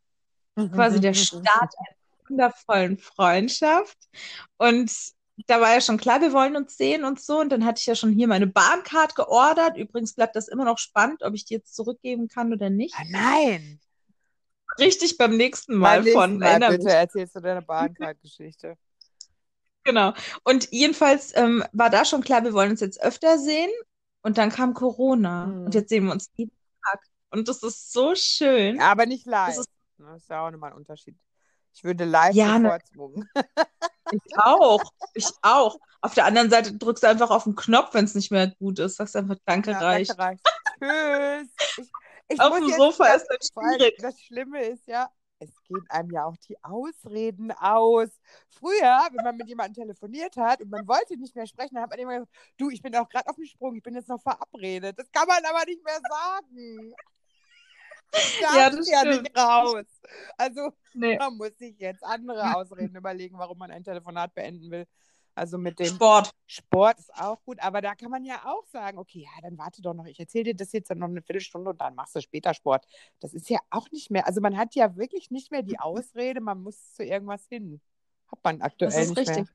quasi der Start einer wundervollen Freundschaft. Und da war ja schon klar, wir wollen uns sehen und so. Und dann hatte ich ja schon hier meine Bahncard geordert. Übrigens bleibt das immer noch spannend, ob ich die jetzt zurückgeben kann oder nicht. Ah, nein! Richtig beim nächsten Mal Beim nächsten von. Mal bitte mich. erzählst du deine Bahncard-Geschichte. *laughs* Genau. Und jedenfalls ähm, war da schon klar, wir wollen uns jetzt öfter sehen. Und dann kam Corona. Mhm. Und jetzt sehen wir uns jeden Tag. Und das ist so schön. Aber nicht live. Das ist- Das ist ja auch nochmal ein Unterschied. Ich würde live Ja, ne- bevorzugen. *laughs* Ich auch. Ich auch. Auf der anderen Seite drückst du einfach auf den Knopf, wenn es nicht mehr gut ist. Sagst einfach, danke, Ja, reicht. danke, reicht. Tschüss. Ich, ich Auf dem Sofa ist das schwierig. das Schlimme ist ja, es gehen einem ja auch die Ausreden aus. Früher, wenn man mit jemandem telefoniert hat und man wollte nicht mehr sprechen, dann hat man immer gesagt, du, ich bin auch gerade auf dem Sprung, ich bin jetzt noch verabredet. Das kann man aber nicht mehr sagen. *laughs* Das Ja, das ja stimmt. nicht raus. Also Nee. man muss sich jetzt andere *laughs* Ausreden überlegen, warum man ein Telefonat beenden will. Also mit dem Sport. Sport ist auch gut, aber da kann man ja auch sagen, okay, ja, dann warte doch noch, ich erzähle dir das jetzt dann noch eine Viertelstunde und dann machst du später Sport. Das ist ja auch nicht mehr, also man hat ja wirklich nicht mehr die Ausrede, man muss zu irgendwas hin. Hat man aktuell Das ist nicht richtig.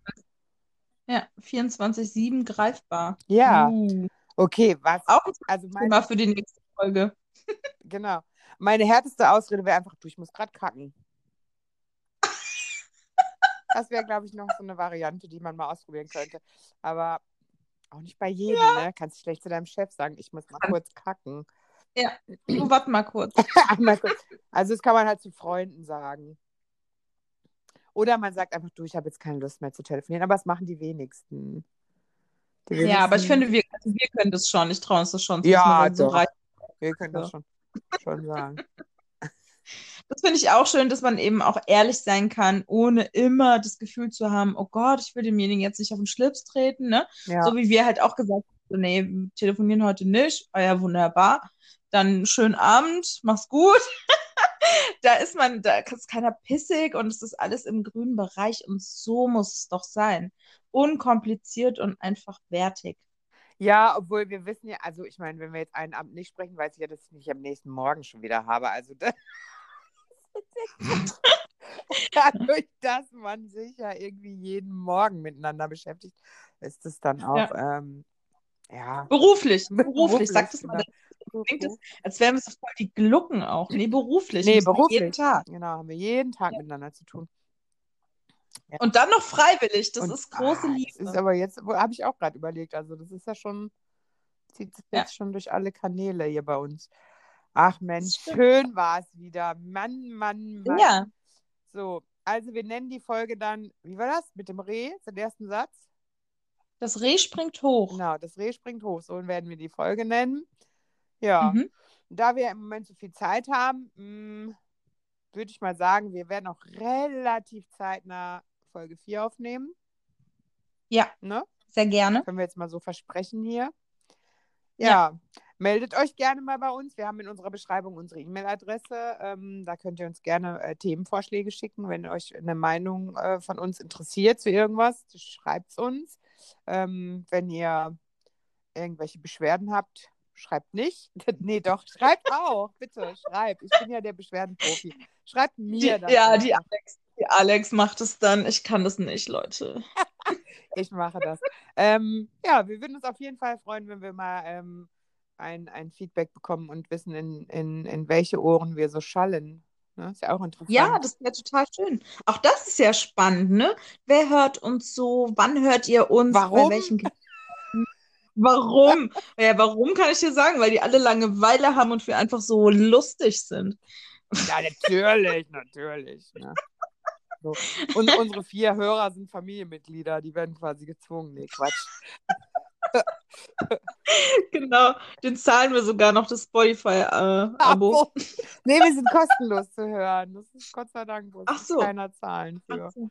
Ja, 24-7 greifbar. mehr. Ja, Uh. okay, was? Auch Also Thema meine, für die nächste Folge. genau. Meine härteste Ausrede wäre einfach, du, ich muss gerade kacken. Das wäre, glaube ich, noch so eine Variante, die man mal ausprobieren könnte. Aber auch nicht bei jedem, ne? Kannst du schlecht zu deinem Chef sagen, ich muss mal kurz kacken. Du, warte mal *laughs* kurz. Also das kann man halt zu Freunden sagen. Oder man sagt einfach, du, ich habe jetzt keine Lust mehr zu telefonieren. Aber das machen die wenigsten. Die Ja, aber ich wenigsten- finde, wir, also wir können das schon. Ich traue uns das schon. zu, Ja, so doch. Wir können das schon, schon sagen. Das finde ich auch schön, dass man eben auch ehrlich sein kann, ohne immer das Gefühl zu haben, oh Gott, ich will demjenigen jetzt nicht auf den Schlips treten, ne? Ja. So wie wir halt auch gesagt haben, so, nee, wir telefonieren heute nicht. Ah ja, wunderbar. Dann schönen Abend, mach's gut. *laughs* Da ist man, da ist keiner pissig und es ist alles im grünen Bereich und so muss es doch sein. Unkompliziert und einfach wertig. Ja, obwohl wir wissen ja, also ich meine, wenn wir jetzt einen Abend nicht sprechen, weiß ich ja, dass ich nicht am nächsten Morgen schon wieder habe. Also das *laughs* dadurch, dass man sich ja irgendwie jeden Morgen miteinander beschäftigt, ist es dann auch, ähm, ja, Beruflich, *laughs* beruflich, sag das mal. genau. Klingt das, als wären wir so voll die Glucken auch. Nee, beruflich. Nee, beruflich. Jeden Tag. Genau, haben wir jeden Tag miteinander zu tun. Und dann noch freiwillig. Das Und, ist große ah, Liebe. Das ist aber jetzt, habe ich auch gerade überlegt, also das ist ja schon, zieht sich Ja. jetzt schon durch alle Kanäle hier bei uns. Ach Mensch, schön war es wieder. Mann, Mann, Mann. Ja, So, also wir nennen die Folge dann, wie war das? Mit dem Reh, den ersten Satz? das Reh springt hoch. Genau, das Reh springt hoch, so werden wir die Folge nennen. Ja, Mhm. da wir im Moment so viel Zeit haben, mh, würde ich mal sagen, wir werden auch relativ zeitnah Folge 4 aufnehmen. Ja, Ne? sehr gerne. Können wir jetzt mal so versprechen hier. Ja, Ja. meldet euch gerne mal bei uns. Wir haben in unserer Beschreibung unsere E-Mail-Adresse. Ähm, da könnt ihr uns gerne äh, Themenvorschläge schicken, wenn euch eine Meinung äh, von uns interessiert zu irgendwas. Schreibt es uns. Ähm, wenn ihr irgendwelche Beschwerden habt, schreibt nicht. *laughs* nee, doch, schreibt auch. Bitte, schreibt. Ich bin ja der Beschwerdenprofi. Schreibt Die, mir das. ja, die. Alex, die Alex macht es dann. Ich kann das nicht, Leute. *laughs* Ich mache das. ähm, ja, wir würden uns auf jeden Fall freuen, wenn wir mal ähm, ein, ein Feedback bekommen und wissen, in, in, in welche Ohren wir so schallen. Ne? Ist ja auch interessant. Ja, das wäre total schön. Auch das ist ja spannend, ne? Wer hört uns so? Wann hört ihr uns? Warum? Bei welchen Ge- Warum? Ja, warum kann ich dir sagen? Weil die alle Langeweile haben und wir einfach so lustig sind. Ja, natürlich, natürlich. Ne? So. Und unsere vier Hörer sind Familienmitglieder, die werden quasi gezwungen. Nee, Quatsch. Genau, den zahlen wir sogar noch das Spotify-Abo. Abo. Nee, wir sind kostenlos zu hören. Das ist Gott sei Dank, muss Ach so. keiner zahlen für. So.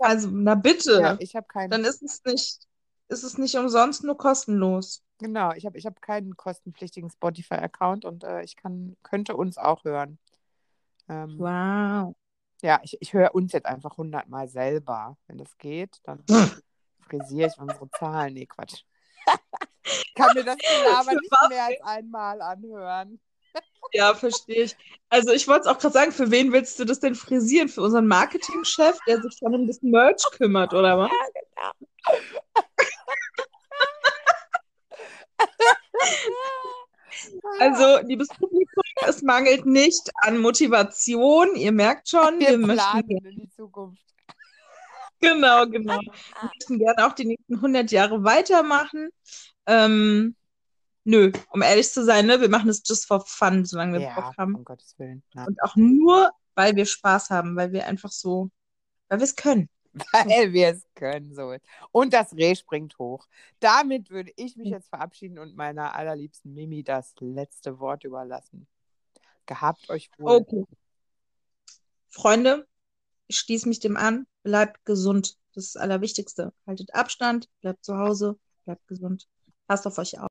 Also, na bitte. ja, ich habe keinen, Dann ist es nicht, ist es nicht umsonst, nur kostenlos. genau, ich habe ich hab keinen kostenpflichtigen Spotify-Account und äh, ich kann, könnte uns auch hören. Ähm, Wow. Ja, ich, ich höre uns jetzt einfach hundertmal selber. Wenn das geht, dann frisiere ich unsere Zahlen. Nee, Quatsch. *laughs* Ich kann mir das Für nicht mehr als einmal anhören. Ja, verstehe ich. Also ich wollte es auch gerade sagen, für wen willst du das denn frisieren? Für unseren Marketingchef, der sich schon um das Merch kümmert, oder was? Also, liebes Publikum, es mangelt nicht an Motivation. Ihr merkt schon, wir, Wir möchten in die Zukunft. genau, genau. Wir möchten gerne auch die nächsten 100 Jahre weitermachen. Ähm, nö, um ehrlich zu sein, ne, wir machen es just for fun, solange wir Ja, Bock haben. um Gottes Willen. Nein. Und auch nur, weil wir Spaß haben, weil wir einfach so, weil wir es können. Weil wir es können. So. Und das Reh springt hoch. Damit würde ich mich jetzt verabschieden und meiner allerliebsten Mimi das letzte Wort überlassen. Gehabt euch wohl. Okay. Freunde, ich schließe mich dem an. Bleibt gesund. Das ist das Allerwichtigste. Haltet Abstand, bleibt zu Hause, bleibt gesund. Passt auf euch auf.